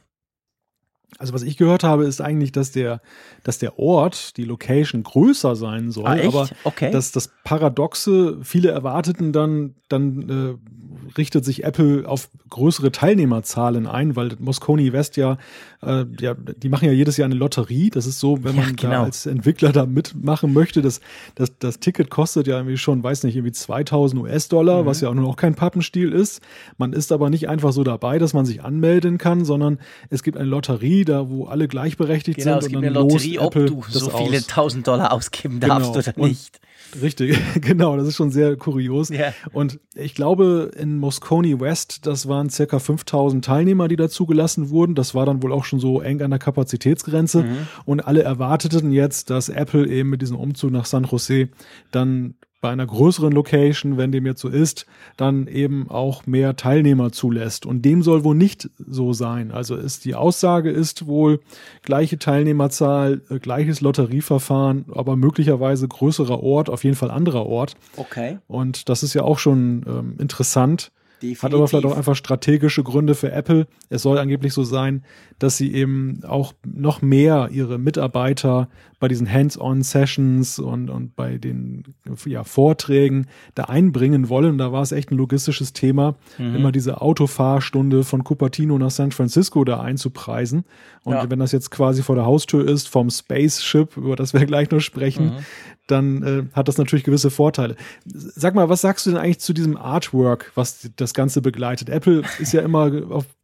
Also was ich gehört habe, ist eigentlich, dass der, dass der Ort, die Location größer sein soll, ah, aber okay. dass das Paradoxe, viele erwarteten dann, dann äh, richtet sich Apple auf größere Teilnehmerzahlen ein, weil Moscone West ja, äh, ja, die machen ja jedes Jahr eine Lotterie. Das ist so, wenn man ja, genau. da als Entwickler da mitmachen möchte, das, das, das Ticket kostet ja irgendwie schon, weiß nicht, irgendwie 2000 US-Dollar, mhm. was ja auch nur noch kein Pappenstiel ist. Man ist aber nicht einfach so dabei, dass man sich anmelden kann, sondern es gibt eine Lotterie Lotterie, da wo alle gleichberechtigt genau, sind. Genau, es gibt eine Lotterie, ob du so viele tausend Dollar ausgeben darfst genau. oder nicht. *laughs* Richtig, *laughs* genau, das ist schon sehr kurios. Yeah. Und ich glaube, in Moscone West, das waren circa 5000 Teilnehmer, die da zugelassen wurden. Das war dann wohl auch schon so eng an der Kapazitätsgrenze. Mhm. Und alle erwarteten jetzt, dass Apple eben mit diesem Umzug nach San Jose dann bei einer größeren Location, wenn dem jetzt so ist, dann eben auch mehr Teilnehmer zulässt. Und dem soll wohl nicht so sein. Also ist die Aussage ist wohl gleiche Teilnehmerzahl, äh, gleiches Lotterieverfahren, aber möglicherweise größerer Ort, auf jeden Fall anderer Ort. Okay. Und das ist ja auch schon ähm, interessant. Definitiv. Hat aber vielleicht auch einfach strategische Gründe für Apple. Es soll angeblich so sein, dass sie eben auch noch mehr ihre Mitarbeiter bei diesen Hands-on-Sessions und, und bei den ja, Vorträgen da einbringen wollen. Da war es echt ein logistisches Thema, mhm. immer diese Autofahrstunde von Cupertino nach San Francisco da einzupreisen. Und ja. wenn das jetzt quasi vor der Haustür ist, vom Spaceship, über das wir *laughs* gleich noch sprechen, mhm. dann äh, hat das natürlich gewisse Vorteile. Sag mal, was sagst du denn eigentlich zu diesem Artwork, was das Ganze begleitet? Apple ist ja immer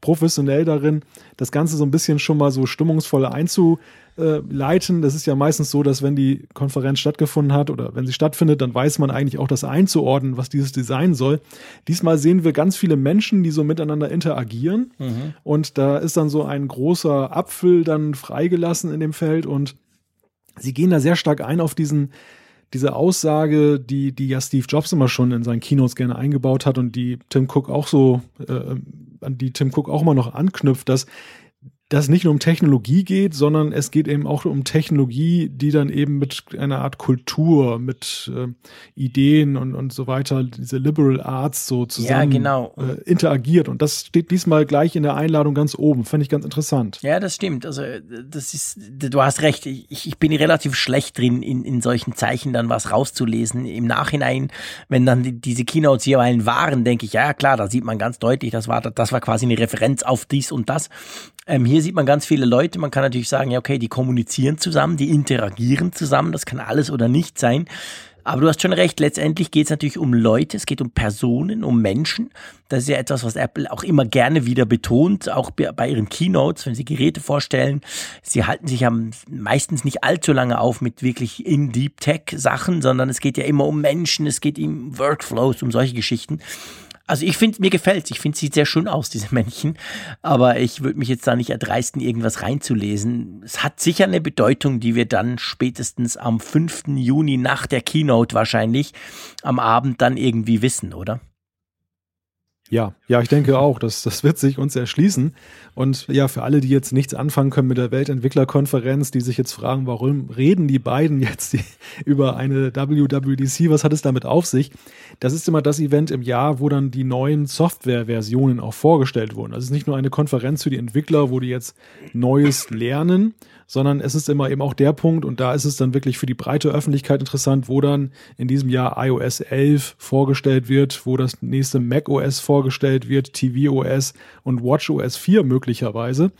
professionell darin, das Ganze so ein bisschen schon mal so stimmungsvoll einzuleiten. Das ist ja meistens so, dass wenn die Konferenz stattgefunden hat oder wenn sie stattfindet, dann weiß man eigentlich auch das einzuordnen, was dieses Design soll. Diesmal sehen wir ganz viele Menschen, die so miteinander interagieren. Mhm. Und da ist dann so ein großer Apfel dann freigelassen in dem Feld und sie gehen da sehr stark ein auf diesen diese Aussage, die, die ja Steve Jobs immer schon in seinen Keynotes gerne eingebaut hat und die Tim Cook auch so, äh, an die Tim Cook auch immer noch anknüpft, dass das nicht nur um Technologie geht, sondern es geht eben auch um Technologie, die dann eben mit einer Art Kultur, mit äh, Ideen und, und so weiter, diese Liberal Arts so zusammen ja, genau. äh, interagiert. Und das steht diesmal gleich in der Einladung ganz oben. Fand ich ganz interessant. Ja, das stimmt. Also das ist, du hast recht. Ich, ich bin relativ schlecht drin, in, in solchen Zeichen dann was rauszulesen. Im Nachhinein, wenn dann die, diese Keynotes jeweils waren, denke ich, ja klar, da sieht man ganz deutlich, das war, das war quasi eine Referenz auf dies und das. Ähm, hier sieht man ganz viele Leute. Man kann natürlich sagen, ja, okay, die kommunizieren zusammen, die interagieren zusammen. Das kann alles oder nicht sein. Aber du hast schon recht, letztendlich geht es natürlich um Leute, es geht um Personen, um Menschen. Das ist ja etwas, was Apple auch immer gerne wieder betont, auch bei ihren Keynotes, wenn sie Geräte vorstellen. Sie halten sich ja meistens nicht allzu lange auf mit wirklich in Deep Tech Sachen, sondern es geht ja immer um Menschen, es geht um Workflows, um solche Geschichten. Also ich finde, mir gefällt Ich finde, sieht sehr schön aus, diese Männchen. Aber ich würde mich jetzt da nicht erdreisten, irgendwas reinzulesen. Es hat sicher eine Bedeutung, die wir dann spätestens am 5. Juni nach der Keynote wahrscheinlich am Abend dann irgendwie wissen, oder? Ja, ja, ich denke auch, das, das wird sich uns erschließen. Und ja, für alle, die jetzt nichts anfangen können mit der Weltentwicklerkonferenz, die sich jetzt fragen, warum reden die beiden jetzt *laughs* über eine WWDC, was hat es damit auf sich? Das ist immer das Event im Jahr, wo dann die neuen Softwareversionen auch vorgestellt wurden. Also es ist nicht nur eine Konferenz für die Entwickler, wo die jetzt Neues lernen, sondern es ist immer eben auch der Punkt und da ist es dann wirklich für die breite Öffentlichkeit interessant, wo dann in diesem Jahr iOS 11 vorgestellt wird, wo das nächste macOS vorgestellt wird, tvOS und watchOS 4 möglicherweise.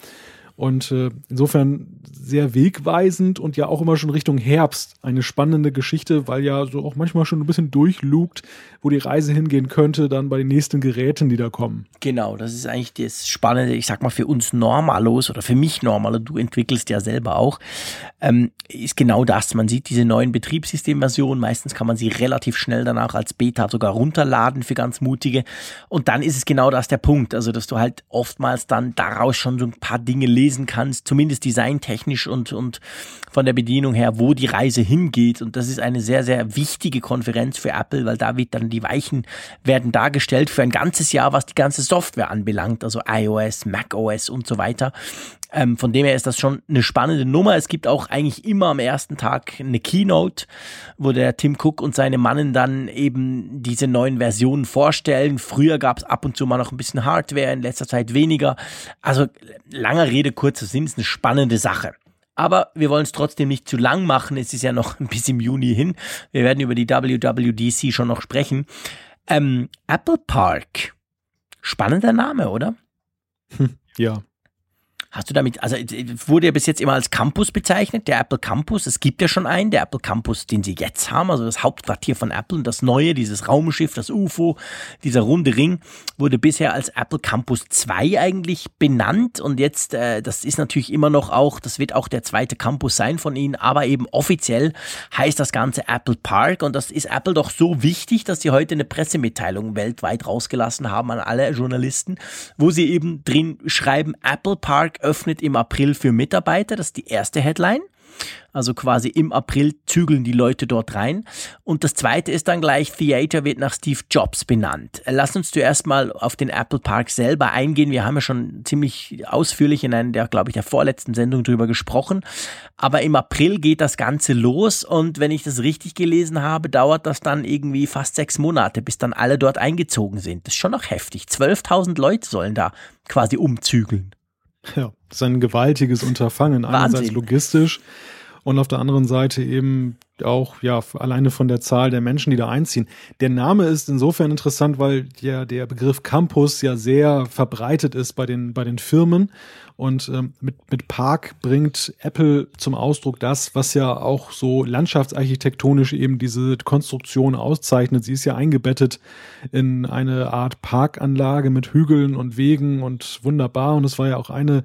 Und äh, insofern sehr wegweisend und ja auch immer schon Richtung Herbst eine spannende Geschichte, weil ja so auch manchmal schon ein bisschen durchlugt, wo die Reise hingehen könnte, dann bei den nächsten Geräten, die da kommen. Genau, das ist eigentlich das Spannende, ich sag mal, für uns Normalos oder für mich Normaler, du entwickelst ja selber auch, ähm, ist genau das. Man sieht diese neuen Betriebssystemversionen, meistens kann man sie relativ schnell danach als Beta sogar runterladen für ganz mutige. Und dann ist es genau das der Punkt, also dass du halt oftmals dann daraus schon so ein paar Dinge lesen kannst, zumindest designtechnisch und, und von der Bedienung her, wo die Reise hingeht. Und das ist eine sehr, sehr wichtige Konferenz für Apple, weil da wird dann die Weichen werden dargestellt für ein ganzes Jahr, was die ganze Software anbelangt, also iOS, macOS und so weiter. Ähm, von dem her ist das schon eine spannende Nummer. Es gibt auch eigentlich immer am ersten Tag eine Keynote, wo der Tim Cook und seine Mannen dann eben diese neuen Versionen vorstellen. Früher gab es ab und zu mal noch ein bisschen Hardware, in letzter Zeit weniger. Also langer Rede, kurzer Sinn, ist eine spannende Sache. Aber wir wollen es trotzdem nicht zu lang machen. Es ist ja noch *laughs* bisschen im Juni hin. Wir werden über die WWDC schon noch sprechen. Ähm, Apple Park. Spannender Name, oder? Hm, ja. Hast du damit, also wurde ja bis jetzt immer als Campus bezeichnet, der Apple Campus. Es gibt ja schon einen, der Apple Campus, den sie jetzt haben, also das Hauptquartier von Apple und das neue, dieses Raumschiff, das UFO, dieser runde Ring, wurde bisher als Apple Campus 2 eigentlich benannt und jetzt, äh, das ist natürlich immer noch auch, das wird auch der zweite Campus sein von ihnen, aber eben offiziell heißt das Ganze Apple Park und das ist Apple doch so wichtig, dass sie heute eine Pressemitteilung weltweit rausgelassen haben an alle Journalisten, wo sie eben drin schreiben, Apple Park öffnet im April für Mitarbeiter. Das ist die erste Headline. Also quasi im April zügeln die Leute dort rein. Und das zweite ist dann gleich, Theater wird nach Steve Jobs benannt. Lass uns zuerst mal auf den Apple Park selber eingehen. Wir haben ja schon ziemlich ausführlich in einer der, glaube ich, der vorletzten Sendung drüber gesprochen. Aber im April geht das Ganze los und wenn ich das richtig gelesen habe, dauert das dann irgendwie fast sechs Monate, bis dann alle dort eingezogen sind. Das ist schon noch heftig. 12.000 Leute sollen da quasi umzügeln. *laughs* Ja, das ist ein gewaltiges Unterfangen. Wahnsinn. Einerseits logistisch und auf der anderen Seite eben auch ja alleine von der Zahl der Menschen, die da einziehen. Der Name ist insofern interessant, weil ja der Begriff Campus ja sehr verbreitet ist bei den bei den Firmen und ähm, mit mit Park bringt Apple zum Ausdruck das, was ja auch so landschaftsarchitektonisch eben diese Konstruktion auszeichnet. Sie ist ja eingebettet in eine Art Parkanlage mit Hügeln und Wegen und wunderbar und es war ja auch eine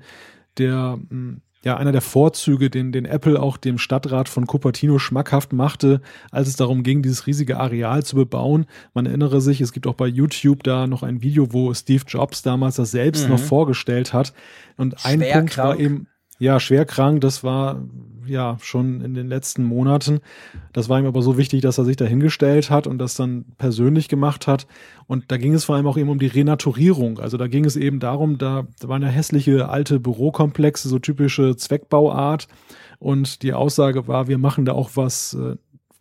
der hm, ja einer der Vorzüge, den, den Apple auch dem Stadtrat von Cupertino schmackhaft machte, als es darum ging, dieses riesige Areal zu bebauen. Man erinnere sich, es gibt auch bei YouTube da noch ein Video, wo Steve Jobs damals das selbst mhm. noch vorgestellt hat. Und ein Punkt war eben, ja, schwer krank, das war ja schon in den letzten Monaten. Das war ihm aber so wichtig, dass er sich dahingestellt hat und das dann persönlich gemacht hat. Und da ging es vor allem auch eben um die Renaturierung. Also da ging es eben darum, da, da waren ja hässliche alte Bürokomplexe, so typische Zweckbauart. Und die Aussage war, wir machen da auch was äh,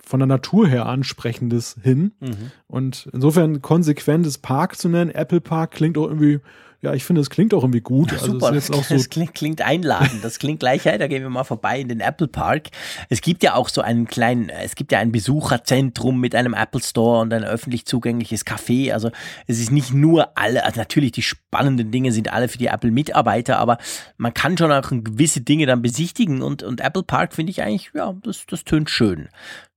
von der Natur her ansprechendes hin. Mhm. Und insofern konsequentes Park zu nennen, Apple Park klingt auch irgendwie ja, ich finde, es klingt auch irgendwie gut. Ja, also super, das, *laughs* so das klingt, klingt einladend. Das klingt gleich, hey, da gehen wir mal vorbei in den Apple Park. Es gibt ja auch so einen kleinen, es gibt ja ein Besucherzentrum mit einem Apple Store und ein öffentlich zugängliches Café. Also es ist nicht nur alle, also natürlich die spannenden Dinge sind alle für die Apple-Mitarbeiter, aber man kann schon auch gewisse Dinge dann besichtigen und, und Apple Park finde ich eigentlich, ja, das, das tönt schön.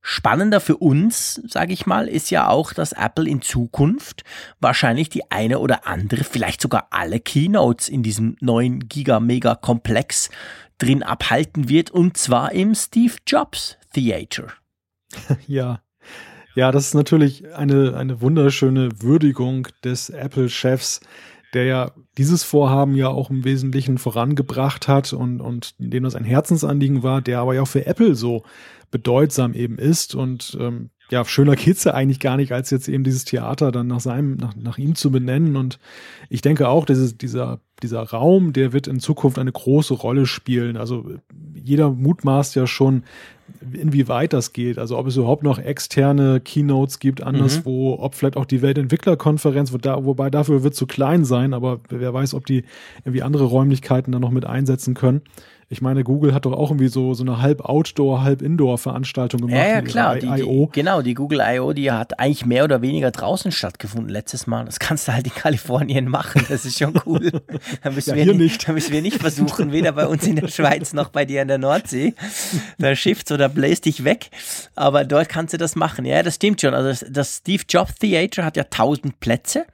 Spannender für uns, sage ich mal, ist ja auch, dass Apple in Zukunft wahrscheinlich die eine oder andere, vielleicht sogar alle Keynotes in diesem neuen Giga-Mega-Komplex drin abhalten wird, und zwar im Steve Jobs Theater. *laughs* Ja. Ja, das ist natürlich eine, eine wunderschöne Würdigung des Apple-Chefs, der ja dieses Vorhaben ja auch im Wesentlichen vorangebracht hat und, und dem das ein Herzensanliegen war, der aber ja auch für Apple so bedeutsam eben ist. Und ähm, ja, schöner geht's ja eigentlich gar nicht, als jetzt eben dieses Theater dann nach seinem, nach, nach ihm zu benennen. Und ich denke auch, dieses, dieser, dieser Raum, der wird in Zukunft eine große Rolle spielen. Also jeder mutmaßt ja schon, inwieweit das geht. Also ob es überhaupt noch externe Keynotes gibt anderswo, mhm. ob vielleicht auch die Weltentwicklerkonferenz, wo da, wobei dafür wird zu klein sein, aber wer weiß, ob die irgendwie andere Räumlichkeiten dann noch mit einsetzen können. Ich meine, Google hat doch auch irgendwie so, so eine halb Outdoor, halb Indoor-Veranstaltung gemacht. Ja, ja klar. Die, die, genau, die Google I.O., die hat eigentlich mehr oder weniger draußen stattgefunden letztes Mal. Das kannst du halt in Kalifornien machen. Das ist schon cool. *laughs* Da müssen, ja, wir, nicht, da müssen wir nicht versuchen, weder bei uns in der Schweiz noch bei dir in der Nordsee. Da schifft oder bläst dich weg. Aber dort kannst du das machen. Ja, das stimmt schon. Also das Steve Jobs Theater hat ja tausend Plätze.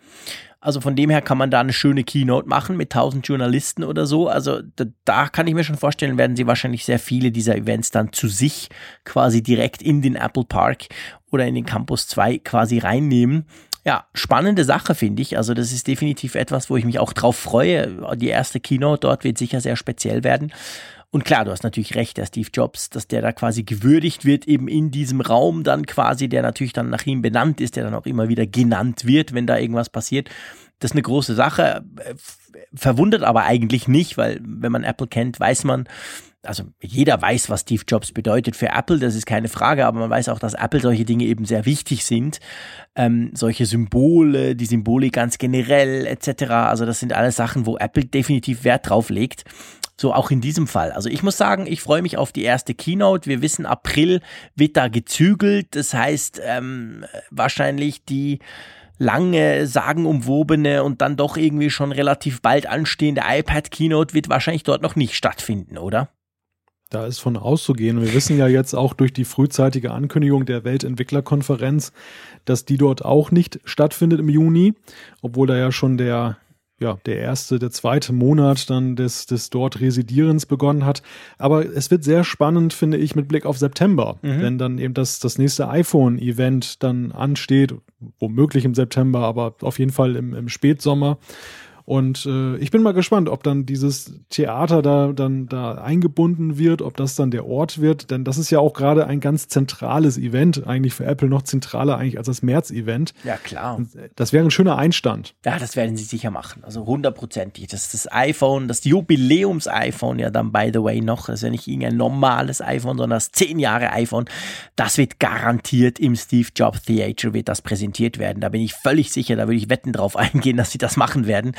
Also von dem her kann man da eine schöne Keynote machen mit 1000 Journalisten oder so. Also da, da, kann ich mir schon vorstellen, werden sie wahrscheinlich sehr viele dieser Events dann zu sich quasi direkt in den Apple Park oder in den Campus 2 quasi reinnehmen. Ja, spannende Sache finde ich. Also das ist definitiv etwas, wo ich mich auch drauf freue. Die erste Keynote dort wird sicher sehr speziell werden. Und klar, du hast natürlich recht, der Steve Jobs, dass der da quasi gewürdigt wird, eben in diesem Raum dann quasi, der natürlich dann nach ihm benannt ist, der dann auch immer wieder genannt wird, wenn da irgendwas passiert. Das ist eine große Sache, verwundert aber eigentlich nicht, weil wenn man Apple kennt, weiß man, also jeder weiß, was Steve Jobs bedeutet für Apple, das ist keine Frage, aber man weiß auch, dass Apple solche Dinge eben sehr wichtig sind. Ähm, solche Symbole, die Symbolik ganz generell etc. Also das sind alles Sachen, wo Apple definitiv Wert drauf legt. So auch in diesem Fall. Also ich muss sagen, ich freue mich auf die erste Keynote. Wir wissen, April wird da gezügelt. Das heißt, ähm, wahrscheinlich die lange sagenumwobene und dann doch irgendwie schon relativ bald anstehende iPad Keynote wird wahrscheinlich dort noch nicht stattfinden, oder? Da ist von auszugehen. Wir wissen ja jetzt auch durch die frühzeitige Ankündigung der Weltentwicklerkonferenz, dass die dort auch nicht stattfindet im Juni, obwohl da ja schon der ja, der erste, der zweite Monat dann des, des dort Residierens begonnen hat. Aber es wird sehr spannend, finde ich, mit Blick auf September, mhm. wenn dann eben das, das nächste iPhone-Event dann ansteht, womöglich im September, aber auf jeden Fall im, im Spätsommer. Und äh, ich bin mal gespannt, ob dann dieses Theater da dann da eingebunden wird, ob das dann der Ort wird, denn das ist ja auch gerade ein ganz zentrales Event, eigentlich für Apple noch zentraler eigentlich als das März-Event. Ja, klar. Und das wäre ein schöner Einstand. Ja, das werden sie sicher machen, also hundertprozentig. Das ist das iPhone, das Jubiläums-iPhone ja dann, by the way, noch. Das ist ja nicht irgendein normales iPhone, sondern das 10 Jahre iPhone. Das wird garantiert im Steve Jobs Theater wird das präsentiert werden. Da bin ich völlig sicher, da würde ich wetten drauf eingehen, dass sie das machen werden.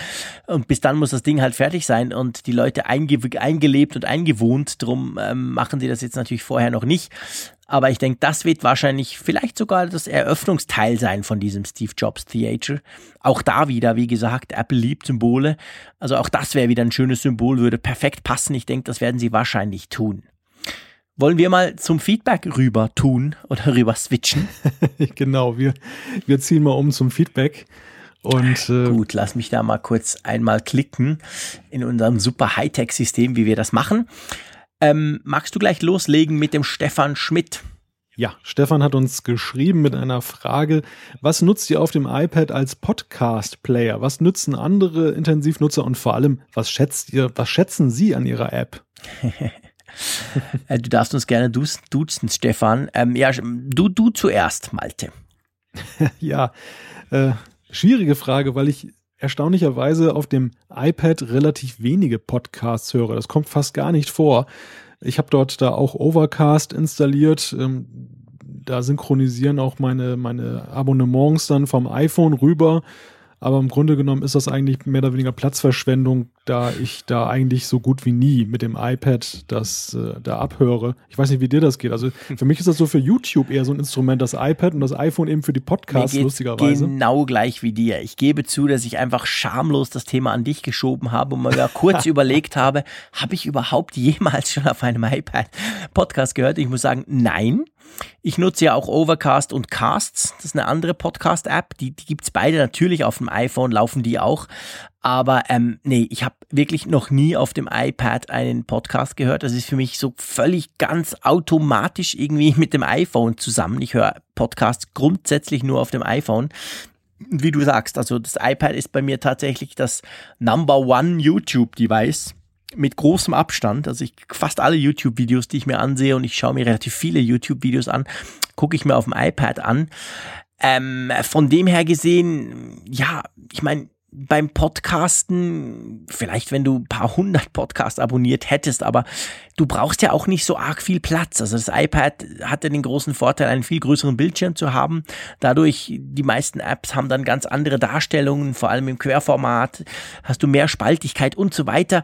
Und bis dann muss das Ding halt fertig sein und die Leute einge eingelebt und eingewohnt. Drum ähm, machen sie das jetzt natürlich vorher noch nicht. Aber ich denke, das wird wahrscheinlich vielleicht sogar das Eröffnungsteil sein von diesem Steve Jobs Theater. Auch da wieder, wie gesagt, Apple liebt Symbole. Also auch das wäre wieder ein schönes Symbol, würde perfekt passen. Ich denke, das werden sie wahrscheinlich tun. Wollen wir mal zum Feedback rüber tun oder rüber switchen? *laughs* genau, wir, wir ziehen mal um zum Feedback. Und, äh, Gut, lass mich da mal kurz einmal klicken in unserem super Hightech-System, wie wir das machen. Ähm, magst du gleich loslegen mit dem Stefan Schmidt? Ja, Stefan hat uns geschrieben mit einer Frage, was nutzt ihr auf dem iPad als Podcast-Player? Was nützen andere Intensivnutzer und vor allem, was schätzt ihr, was schätzen Sie an Ihrer App? *laughs* Äh, du darfst uns gerne duzen, Stefan. Ähm, ja, du, du zuerst, Malte. *laughs* ja, äh, Schwierige Frage, weil ich erstaunlicherweise auf dem iPad relativ wenige Podcasts höre. Das kommt fast gar nicht vor. Ich habe dort da auch Overcast installiert. Ähm, da synchronisieren auch meine, meine Abonnements dann vom iPhone rüber. Aber im Grunde genommen ist das eigentlich mehr oder weniger Platzverschwendung, da ich da eigentlich so gut wie nie mit dem iPad das äh, da abhöre. Ich weiß nicht, wie dir das geht. Also für mich ist das so für YouTube eher so ein Instrument, das iPad und das iPhone eben für die Podcasts, lustigerweise. Genau gleich wie dir. Ich gebe zu, dass ich einfach schamlos das Thema an dich geschoben habe und mal kurz *laughs* überlegt habe, habe ich überhaupt jemals schon auf einem iPad Podcast gehört? Ich muss sagen, nein. Ich nutze ja auch Overcast und Casts. Das ist eine andere Podcast-App. Die, die gibt es beide natürlich auf dem iPhone, laufen die auch. Aber ähm, nee, ich habe wirklich noch nie auf dem iPad einen Podcast gehört. Das ist für mich so völlig ganz automatisch irgendwie *laughs* mit dem iPhone zusammen. Ich höre Podcasts grundsätzlich nur auf dem iPhone wie du sagst, also das iPad ist bei mir tatsächlich das Number One YouTube-Device mit großem Abstand, also ich fast alle YouTube-Videos, die ich mir ansehe und ich schaue mir relativ viele YouTube-Videos an, gucke ich mir auf dem iPad an. Ähm, von dem her gesehen, ja, ich meine, beim Podcasten, vielleicht wenn du ein paar hundert Podcasts abonniert hättest, aber du brauchst ja auch nicht so arg viel Platz. Also das iPad hat ja den großen Vorteil, einen viel größeren Bildschirm zu haben. Dadurch, die meisten Apps haben dann ganz andere Darstellungen, vor allem im Querformat, hast du mehr Spaltigkeit und so weiter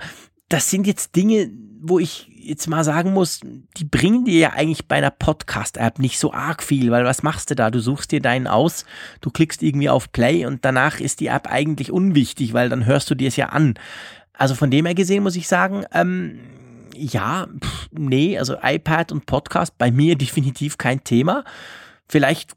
das sind jetzt Dinge, wo ich jetzt mal sagen muss, die bringen dir ja eigentlich bei einer Podcast-App nicht so arg viel, weil was machst du da? Du suchst dir deinen aus, du klickst irgendwie auf Play und danach ist die App eigentlich unwichtig, weil dann hörst du dir es ja an. Also von dem her gesehen muss ich sagen, ähm, ja, pff, nee, also iPad und Podcast bei mir *laughs* definitiv kein Thema. Vielleicht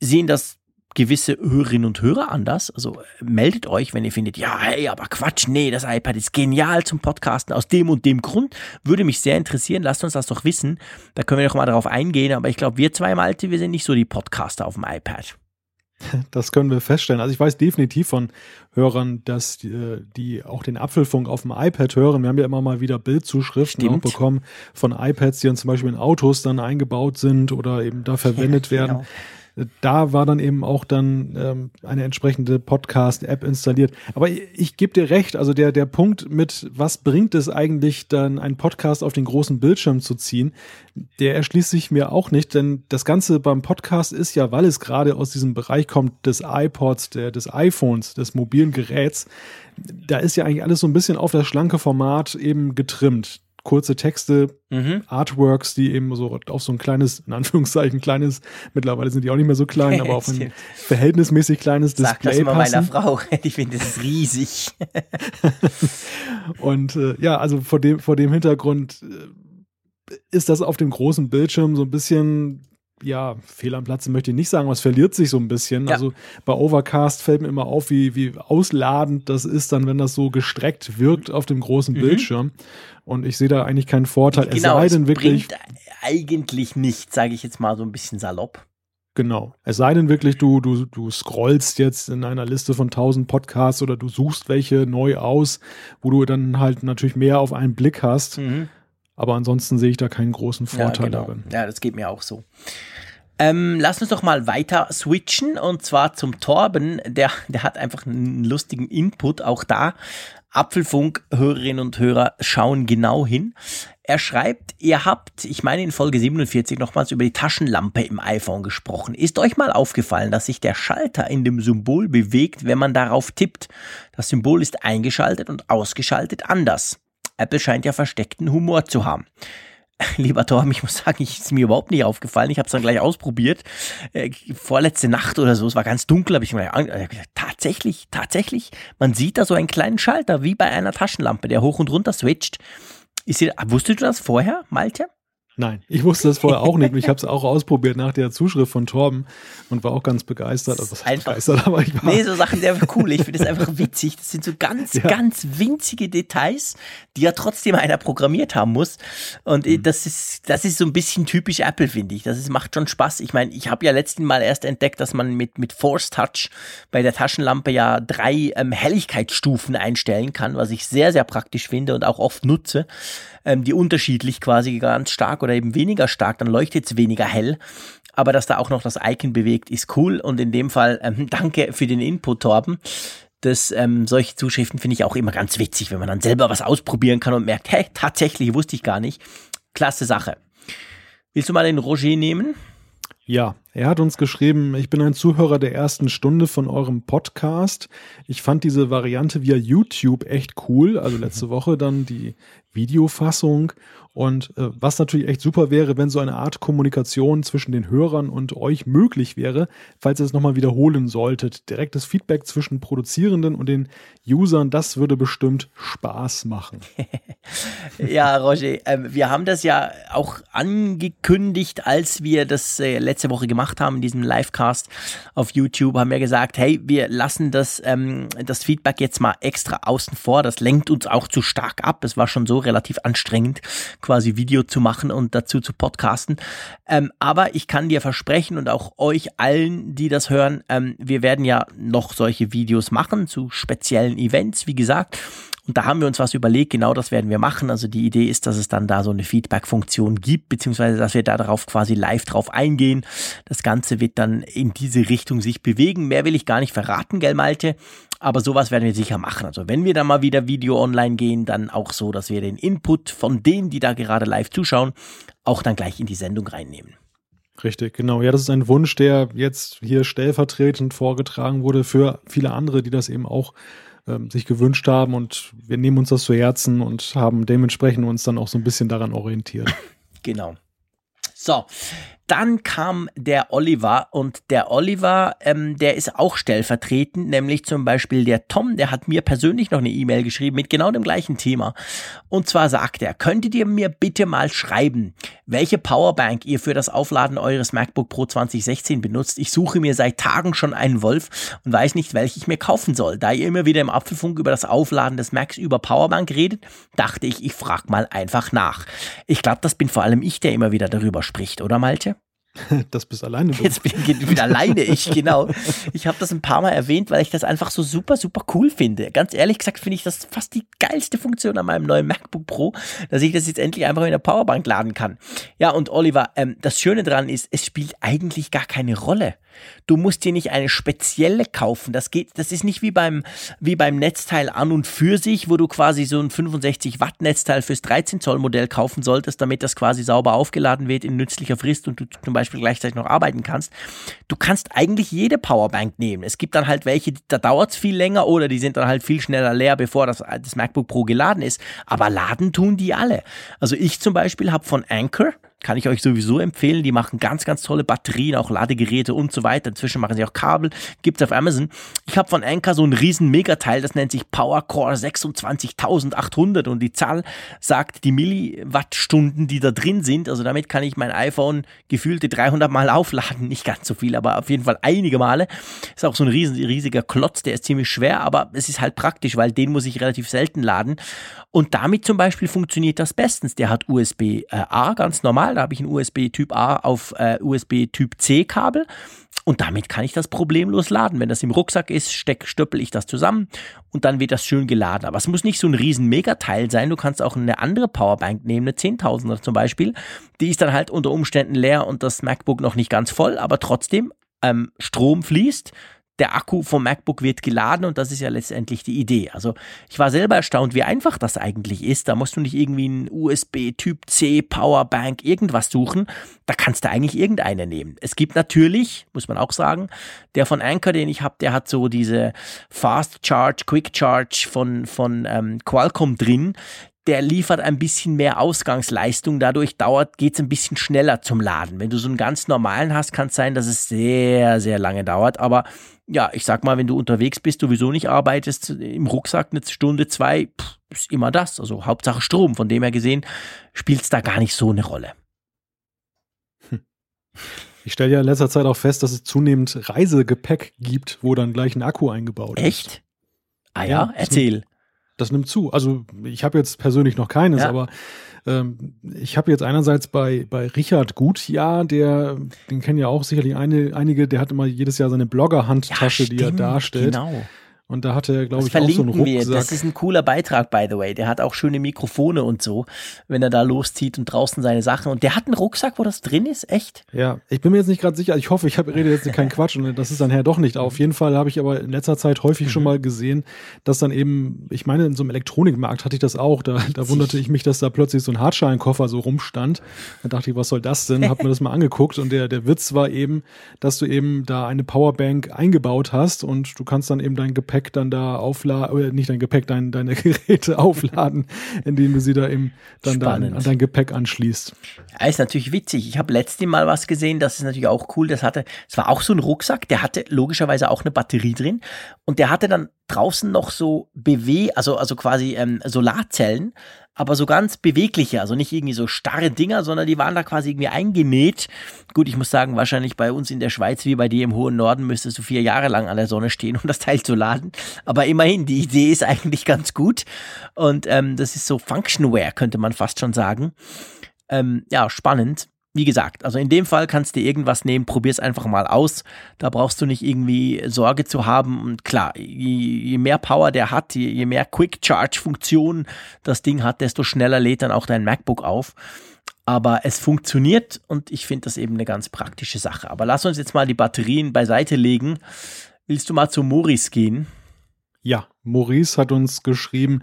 sehen das gewisse Hörerinnen und Hörer anders. Also meldet euch, wenn ihr findet, ja, hey, aber Quatsch, nee, das iPad ist genial zum Podcasten aus dem und dem Grund. Würde mich sehr interessieren, lasst uns das doch wissen. Da können wir doch mal darauf eingehen. Aber ich glaube, wir zwei Malte, wir sind nicht so die Podcaster auf dem iPad. *laughs* Das können wir feststellen. Also ich weiß definitiv von Hörern, dass die, äh, die, auch den Apfelfunk auf dem iPad hören. Wir haben ja immer mal wieder Bildzuschriften auch bekommen von iPads, die dann zum Beispiel in Autos dann eingebaut sind oder eben da verwendet *laughs* ja, werden. Da war dann eben auch dann ähm, eine entsprechende Podcast-App installiert. Aber ich, ich gebe dir recht, also der, der Punkt mit, was bringt es eigentlich dann, einen Podcast auf den großen Bildschirm zu ziehen, der erschließt sich mir auch nicht, denn das Ganze beim Podcast ist ja, weil es gerade aus diesem Bereich kommt des iPods, der, des iPhones, des mobilen Geräts, da ist ja eigentlich alles so ein bisschen auf das schlanke Format eben getrimmt kurze Texte, mhm. Artworks, die eben so auf so ein kleines, in Anführungszeichen kleines, mittlerweile sind die auch nicht mehr so klein, aber auf ein *laughs* verhältnismäßig kleines Sag Display das mal passen. meiner Frau, *laughs* ich finde das riesig. *laughs* und äh, ja, also vor dem, vor dem Hintergrund äh, ist das auf dem großen Bildschirm so ein bisschen ja, fehl am Platze möchte ich nicht sagen, aber es verliert sich so ein bisschen. Ja. Also bei Overcast fällt mir immer auf, wie, wie ausladend das ist, dann, wenn das so gestreckt wirkt auf dem großen mhm. Bildschirm. Und ich sehe da eigentlich keinen Vorteil. Genau, es sei denn wirklich. eigentlich nicht, sage ich jetzt mal so ein bisschen salopp. Genau. Es sei denn wirklich, du, du, du scrollst jetzt in einer Liste von 1000 Podcasts oder du suchst welche neu aus, wo du dann halt natürlich mehr auf einen Blick hast. Mhm. Aber ansonsten sehe ich da keinen großen Vorteil ja, genau. darin. Ja, das geht mir auch so. Ähm, lass uns doch mal weiter switchen und zwar zum Torben. Der, der hat einfach einen lustigen Input auch da. Apfelfunk, Hörerinnen und Hörer schauen genau hin. Er schreibt, ihr habt, ich meine in Folge 47 nochmals über die Taschenlampe im iPhone gesprochen. Ist euch mal aufgefallen, dass sich der Schalter in dem Symbol bewegt, wenn man darauf tippt? Das Symbol ist eingeschaltet und ausgeschaltet anders. Apple scheint ja versteckten Humor zu haben. *laughs* Lieber Torben, ich muss sagen, ich ist mir überhaupt nicht aufgefallen. Ich habe es dann gleich ausprobiert. Äh, vorletzte Nacht oder so, es war ganz dunkel, habe ich mir äh, gesagt, tatsächlich, tatsächlich, man sieht da so einen kleinen Schalter, wie bei einer Taschenlampe, der hoch und runter switcht. Ist dir, wusstest du das vorher, Malte? Nein, ich wusste das vorher *laughs* auch nicht. Ich habe es auch ausprobiert nach der Zuschrift von Torben und war auch ganz begeistert. Also einfach, begeistert, aber ich war Nee, so Sachen der cool. Ich finde das einfach witzig. Das sind so ganz, ja. ganz winzige Details, die ja trotzdem einer programmiert haben muss. Und mhm. das ist, das ist so ein bisschen typisch Apple, finde ich. Das ist, macht schon Spaß. Ich meine, ich habe ja letzten Mal erst entdeckt, dass man mit, mit Force Touch bei der Taschenlampe ja drei ähm, Helligkeitsstufen einstellen kann, was ich sehr, sehr praktisch finde und auch oft nutze ähm, die unterschiedlich quasi ganz stark oder eben weniger stark, dann leuchtet es weniger hell. Aber dass da auch noch das Icon bewegt, ist cool. Und in dem Fall ähm, *laughs* danke für den Input, Torben. Das, ähm, solche Zuschriften finde ich auch immer ganz witzig, wenn man dann selber was ausprobieren kann und merkt, hey, tatsächlich wusste ich gar nicht. Klasse Sache. Willst du mal den Roger nehmen? Ja, er hat uns geschrieben, ich bin ein Zuhörer der ersten Stunde von eurem Podcast. Ich fand diese Variante via YouTube echt cool. Also letzte *laughs* Woche dann die Videofassung und äh, was natürlich echt super wäre, wenn so eine Art Kommunikation zwischen den Hörern und euch möglich wäre, falls ihr es nochmal wiederholen solltet. Direktes Feedback zwischen Produzierenden und den Usern, das würde bestimmt Spaß machen. *laughs* ja, Roger, äh, wir haben das ja auch angekündigt, als wir das äh, letzte Woche gemacht haben, in diesem Livecast auf YouTube, haben wir gesagt, hey, wir lassen das, ähm, das Feedback jetzt mal extra außen vor. Das lenkt uns auch zu stark ab. Es war schon so relativ anstrengend quasi Video zu machen und dazu zu podcasten. Ähm, aber ich kann dir versprechen und auch euch allen, die das hören, ähm, wir werden ja noch solche Videos machen zu speziellen Events, wie gesagt. Und da haben wir uns was überlegt, genau das werden wir machen. Also die Idee ist, dass es dann da so eine Feedback-Funktion gibt, beziehungsweise dass wir da darauf quasi live drauf eingehen. Das Ganze wird dann in diese Richtung sich bewegen. Mehr will ich gar nicht verraten, gell Malte? Aber sowas werden wir sicher machen. Also wenn wir da mal wieder Video online gehen, dann auch so, dass wir den Input von denen, die da gerade live zuschauen, auch dann gleich in die Sendung reinnehmen. Richtig, genau. Ja, das ist ein Wunsch, der jetzt hier stellvertretend vorgetragen wurde für viele andere, die das eben auch ähm, sich gewünscht haben. Und wir nehmen uns das zu Herzen und haben dementsprechend uns dann auch so ein bisschen daran orientiert. *laughs* Genau. So, dann kam der Oliver und der Oliver, ähm, der ist auch stellvertretend, nämlich zum Beispiel der Tom, der hat mir persönlich noch eine E-Mail geschrieben mit genau dem gleichen Thema. Und zwar sagt er, könntet ihr mir bitte mal schreiben, welche Powerbank ihr für das Aufladen eures MacBook Pro 2016 benutzt? Ich suche mir seit Tagen schon einen Wolf und weiß nicht, welche ich mir kaufen soll. Da ihr immer wieder im Apfelfunk über das Aufladen des Macs über Powerbank redet, dachte ich, ich frage mal einfach nach. Ich glaube, das bin vor allem ich, der immer wieder darüber spricht, oder Malte? *laughs* Das bist alleine du. Jetzt bin, bin alleine ich, genau. Ich habe das ein paar Mal erwähnt, weil ich das einfach so super, super cool finde. Ganz ehrlich gesagt finde ich das fast die geilste Funktion an meinem neuen MacBook Pro, dass ich das jetzt endlich einfach in der Powerbank laden kann. Ja, und Oliver, ähm, das Schöne daran ist, es spielt eigentlich gar keine Rolle. Du musst dir nicht eine spezielle kaufen. Das geht, das ist nicht wie beim, wie beim Netzteil an und für sich, wo du quasi so ein 65 Watt Netzteil fürs 13 Zoll Modell kaufen solltest, damit das quasi sauber aufgeladen wird in nützlicher Frist und du zum Beispiel gleichzeitig noch arbeiten kannst. Du kannst eigentlich jede Powerbank nehmen. Es gibt dann halt welche, da dauert es viel länger oder die sind dann halt viel schneller leer, bevor das, das MacBook Pro geladen ist. Aber laden tun die alle. Also ich zum Beispiel habe von Anchor, kann ich euch sowieso empfehlen. Die machen ganz, ganz tolle Batterien, auch Ladegeräte und so weiter. Inzwischen machen sie auch Kabel. Gibt's auf Amazon. Ich habe von Anker so ein riesen Megateil, das nennt sich PowerCore 26800 und die Zahl sagt die Milliwattstunden, die da drin sind. Also damit kann ich mein iPhone gefühlte 300 Mal aufladen. Nicht ganz so viel, aber auf jeden Fall einige Male. Ist auch so ein riesen, riesiger Klotz, der ist ziemlich schwer, aber es ist halt praktisch, weil den muss ich relativ selten laden. Und damit zum Beispiel funktioniert das bestens. Der hat USB-A ganz normal da habe ich ein USB Typ A auf äh, USB Typ C Kabel und damit kann ich das problemlos laden. Wenn das im Rucksack ist, steck, stöppel ich das zusammen und dann wird das schön geladen. Aber es muss nicht so ein riesen Megateil sein. Du kannst auch eine andere Powerbank nehmen, eine 10.000er zum Beispiel. Die ist dann halt unter Umständen leer und das MacBook noch nicht ganz voll, aber trotzdem ähm, Strom fließt der Akku vom MacBook wird geladen und das ist ja letztendlich die Idee. Also ich war selber erstaunt, wie einfach das eigentlich ist. Da musst du nicht irgendwie ein USB Typ C Powerbank irgendwas suchen. Da kannst du eigentlich irgendeine nehmen. Es gibt natürlich, muss man auch sagen, der von Anker, den ich habe, der hat so diese Fast Charge, Quick Charge von, von ähm, Qualcomm drin der liefert ein bisschen mehr Ausgangsleistung. Dadurch dauert, geht's ein bisschen schneller zum Laden. Wenn du so einen ganz normalen hast, kann es sein, dass es sehr, sehr lange dauert. Aber ja, ich sag mal, wenn du unterwegs bist, sowieso nicht arbeitest, im Rucksack eine Stunde, zwei, pff, ist immer das. Also Hauptsache Strom. Von dem her gesehen, spielt es da gar nicht so eine Rolle. Ich stelle ja in letzter Zeit auch fest, dass es zunehmend Reisegepäck gibt, wo dann gleich ein Akku eingebaut Echt? ist. Echt? Ah ja, ja erzähl. Das nimmt zu. Also ich habe jetzt persönlich noch keines, ja. aber ähm, ich habe jetzt einerseits bei, bei Richard Gutjahr, der, den kennen ja auch sicherlich eine, einige, der hat immer jedes Jahr seine Blogger-Handtasche, ja, die er darstellt. Genau. Und da hatte er, glaube ich, auch so einen Rucksack. Wir. Das ist ein cooler Beitrag, by the way. Der hat auch schöne Mikrofone und so, wenn er da loszieht und draußen seine Sachen. Und der hat einen Rucksack, wo das drin ist, echt? Ja, ich bin mir jetzt nicht gerade sicher. Ich hoffe, ich hab, rede jetzt keinen Quatsch und das ist dann her doch nicht. Auf jeden Fall habe ich aber in letzter Zeit häufig mhm. schon mal gesehen, dass dann eben, ich meine, in so einem Elektronikmarkt hatte ich das auch. Da, da wunderte ich mich, dass da plötzlich so ein Hartschalenkoffer so rumstand. Da dachte ich, was soll das denn? Hab mir das mal angeguckt und der, der Witz war eben, dass du eben da eine Powerbank eingebaut hast und du kannst dann eben dein Gepäck dann da auf aufladen, oder nicht dein Gepäck, dein, deine *laughs* Geräte aufladen, indem du sie da eben dann da an dein Gepäck anschließt. Ja, ist natürlich witzig. Ich habe letztes Mal was gesehen, das ist natürlich auch cool. Das hatte, es war auch so ein Rucksack, der hatte logischerweise auch eine Batterie drin und der hatte dann draußen noch so BW, also, also quasi ähm, Solarzellen, aber so ganz bewegliche, also nicht irgendwie so starre Dinger, sondern die waren da quasi irgendwie eingenäht. Gut, ich muss sagen, wahrscheinlich bei uns in der Schweiz wie bei dir im hohen Norden müsstest du vier Jahre lang an der Sonne stehen, *laughs* um das Teil zu laden. Aber immerhin, die Idee ist eigentlich ganz gut. Und ähm, das ist so Functionware, könnte man fast schon sagen. Ähm, ja, spannend wie gesagt, also in dem Fall kannst du irgendwas nehmen, probier es einfach mal aus. Da brauchst du nicht irgendwie Sorge zu haben. Und klar, je, je mehr Power der hat, je, je mehr Quick Charge Funktion das Ding hat, desto schneller lädt dann auch dein MacBook auf. Aber es funktioniert und ich finde das eben eine ganz praktische Sache. Aber lass uns jetzt mal die Batterien beiseite legen. Willst du mal zu Maurice gehen? Ja, Maurice hat uns geschrieben,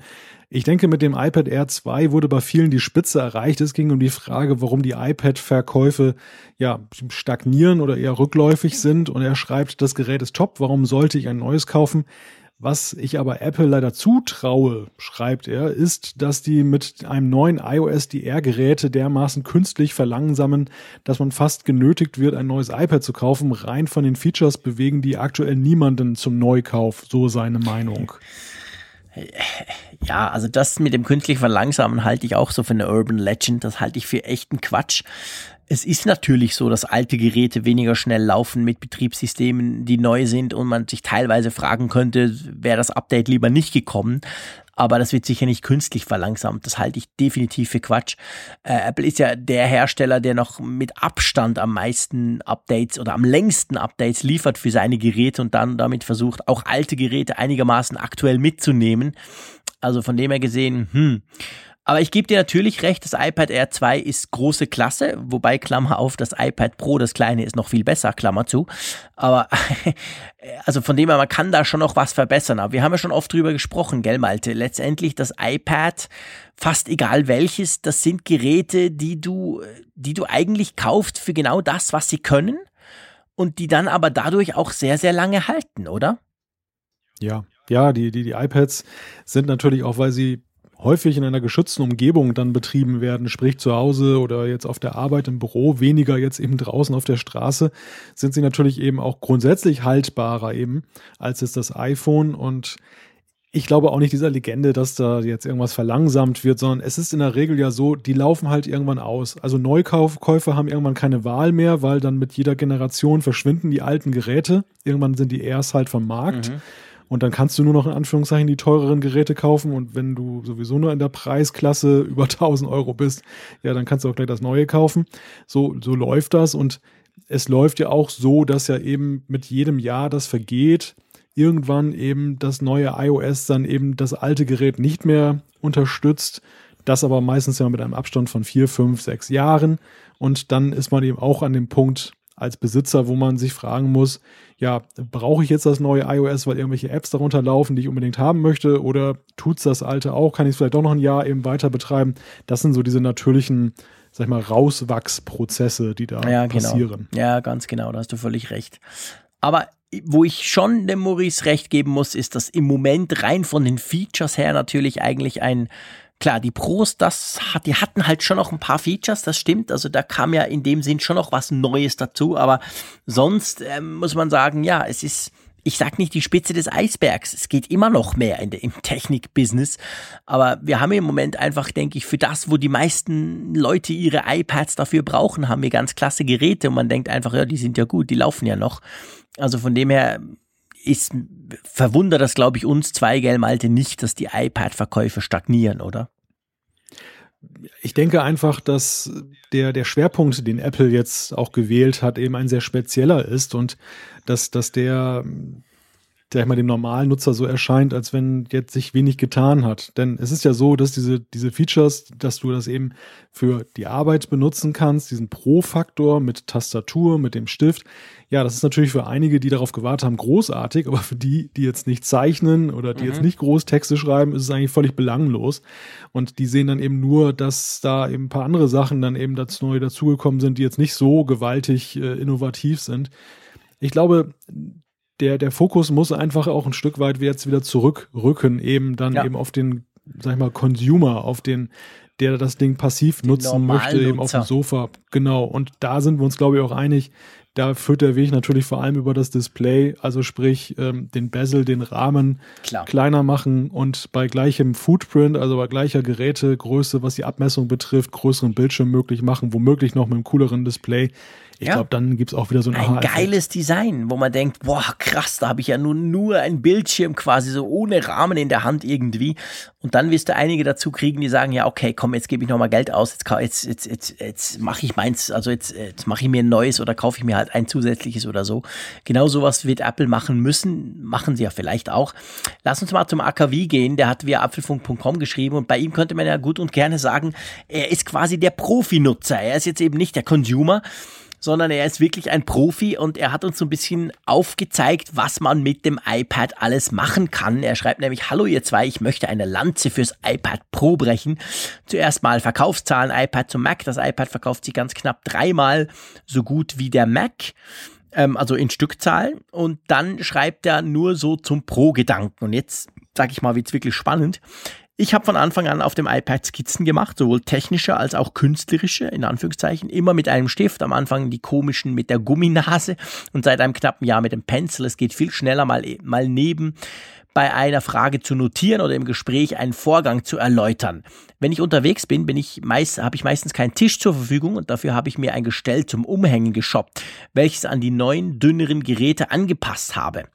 ich denke, mit dem iPad Air 2 wurde bei vielen die Spitze erreicht. Es ging um die Frage, warum die iPad-Verkäufe ja stagnieren oder eher rückläufig sind. Und er schreibt, das Gerät ist top, warum sollte ich ein neues kaufen? Was ich aber Apple leider zutraue, schreibt er, ist, dass die mit einem neuen iOS die R-Geräte dermaßen künstlich verlangsamen, dass man fast genötigt wird, ein neues iPad zu kaufen. Rein von den Features bewegen die aktuell niemanden zum Neukauf, so seine Meinung. Ja, also das mit dem künstlich Verlangsamen halte ich auch so für eine Urban Legend. Das halte ich für echten Quatsch. Es ist natürlich so, dass alte Geräte weniger schnell laufen mit Betriebssystemen, die neu sind und man sich teilweise fragen könnte, wäre das Update lieber nicht gekommen aber das wird sicher nicht künstlich verlangsamt. Das halte ich definitiv für Quatsch. Äh, Apple ist ja der Hersteller, der noch mit Abstand am meisten Updates oder am längsten Updates liefert für seine Geräte und dann damit versucht, auch alte Geräte einigermaßen aktuell mitzunehmen. Also von dem her gesehen, hm, Aber ich gebe dir natürlich recht, das iPad Air 2 ist große Klasse, wobei Klammer auf, das iPad Pro, das kleine, ist noch viel besser, Klammer zu. Aber *laughs* also von dem her, man kann da schon noch was verbessern. Aber wir haben ja schon oft drüber gesprochen, gell, Malte? Letztendlich das iPad, fast egal welches, das sind Geräte, die du, die du eigentlich kaufst für genau das, was sie können und die dann aber dadurch auch sehr, sehr lange halten, oder? Ja, ja, die, die, die iPads sind natürlich auch, weil sie häufig in einer geschützten Umgebung dann betrieben werden, sprich zu Hause oder jetzt auf der Arbeit im Büro, weniger jetzt eben draußen auf der Straße, sind sie natürlich eben auch grundsätzlich haltbarer eben als ist das iPhone und ich glaube auch nicht dieser Legende, dass da jetzt irgendwas verlangsamt wird, sondern es ist in der Regel ja so, die laufen halt irgendwann aus. Also Neukäufer haben irgendwann keine Wahl mehr, weil dann mit jeder Generation verschwinden die alten Geräte. Irgendwann sind die erst halt vom Markt. Mhm. Und dann kannst du nur noch in Anführungszeichen die teureren Geräte kaufen. Und wenn du sowieso nur in der Preisklasse *laughs* über 1000 Euro bist, ja, dann kannst du auch gleich das neue kaufen. So, so läuft das. Und es läuft ja auch so, dass ja eben mit jedem Jahr, das vergeht, irgendwann eben das neue iOS dann eben das alte Gerät nicht mehr unterstützt. Das aber meistens ja mit einem Abstand von vier, fünf, sechs Jahren. Und dann ist man eben auch an dem Punkt, als Besitzer, wo man sich fragen muss, ja, brauche ich jetzt das neue iOS, weil irgendwelche Apps darunter laufen, die ich unbedingt haben möchte, oder tut es das alte auch? Kann ich es vielleicht doch noch ein Jahr eben weiter betreiben? Das sind so diese natürlichen, sag ich mal, Rauswachsprozesse, die da ja, genau. passieren. Genau. Ja, ganz genau, da hast du völlig recht. Aber wo ich schon dem Maurice recht geben muss, ist, dass im Moment rein von den Features her natürlich eigentlich ein Klar, die Pros, das die hatten halt schon noch ein paar Features, das stimmt. Also da kam ja in dem Sinn schon noch was Neues dazu. Aber sonst ähm, muss man sagen, ja, es ist, ich sag nicht die Spitze des Eisbergs. Es geht immer noch mehr in der, im Technik-Business. Aber wir haben im Moment einfach, denke ich, für das, wo die meisten Leute ihre iPads dafür brauchen, haben wir ganz klasse Geräte und man denkt einfach, ja, die sind ja gut, die laufen ja noch. Also von dem her ist, verwundert das, glaube ich, uns zwei, gell, Malte, nicht, dass die iPad-Verkäufe stagnieren, oder? Ich denke einfach, dass der, der Schwerpunkt, den Apple jetzt auch gewählt hat, eben ein sehr spezieller ist und dass, dass der, der mal dem normalen Nutzer so erscheint, als wenn jetzt sich wenig getan hat. Denn es ist ja so, dass diese, diese Features, dass du das eben für die Arbeit benutzen kannst, diesen Pro-Faktor mit Tastatur, mit dem Stift, ja, das ist natürlich für einige, die darauf gewartet haben, großartig, aber für die, die jetzt nicht zeichnen oder die mhm. jetzt nicht groß Texte schreiben, ist es eigentlich völlig belanglos. Und die sehen dann eben nur, dass da eben ein paar andere Sachen dann eben dazu neu dazugekommen sind, die jetzt nicht so gewaltig äh, innovativ sind. Ich glaube, der, der Fokus muss einfach auch ein Stück weit jetzt wieder zurückrücken, eben dann ja. eben auf den, sag ich mal, Consumer, auf den, der das Ding passiv Die nutzen möchte, eben auf dem Sofa. Genau. Und da sind wir uns, glaube ich, auch einig, da führt der Weg natürlich vor allem über das Display, also sprich ähm, den Bezel, den Rahmen Klar. kleiner machen und bei gleichem Footprint, also bei gleicher Gerätegröße, was die Abmessung betrifft, größeren Bildschirm möglich machen, womöglich noch mit einem cooleren Display. Ich ja. glaube, dann gibt es auch wieder so ein, ein geiles Design, wo man denkt, boah, krass, da habe ich ja nur, nur ein Bildschirm quasi so ohne Rahmen in der Hand irgendwie. Und dann wirst du einige dazu kriegen, die sagen, ja, okay, komm, jetzt gebe ich nochmal Geld aus, jetzt, jetzt, jetzt, jetzt, jetzt mache ich meins, also jetzt, jetzt mache ich mir ein neues oder kaufe ich mir halt ein zusätzliches oder so. Genau sowas wird Apple machen müssen, machen sie ja vielleicht auch. Lass uns mal zum AKW gehen, der hat via apfelfunk.com geschrieben und bei ihm könnte man ja gut und gerne sagen, er ist quasi der Profi-Nutzer, er ist jetzt eben nicht der Consumer sondern er ist wirklich ein Profi und er hat uns so ein bisschen aufgezeigt, was man mit dem iPad alles machen kann. Er schreibt nämlich, hallo ihr zwei, ich möchte eine Lanze fürs iPad Pro brechen. Zuerst mal Verkaufszahlen iPad zum Mac. Das iPad verkauft sich ganz knapp dreimal so gut wie der Mac ähm, also in Stückzahlen. Und dann schreibt er nur so zum Pro-Gedanken. Und jetzt sage ich mal, wird's wirklich spannend. Ich habe von Anfang an auf dem iPad Skizzen gemacht, sowohl technische als auch künstlerische, in Anführungszeichen, immer mit einem Stift, am Anfang die komischen mit der Gumminase und seit einem knappen Jahr mit dem Pencil. Es geht viel schneller mal, mal neben bei einer Frage zu notieren oder im Gespräch einen Vorgang zu erläutern. Wenn ich unterwegs bin, bin ich meist, habe ich meistens keinen Tisch zur Verfügung und dafür habe ich mir ein Gestell zum Umhängen geshoppt, welches an die neuen, dünneren Geräte angepasst habe.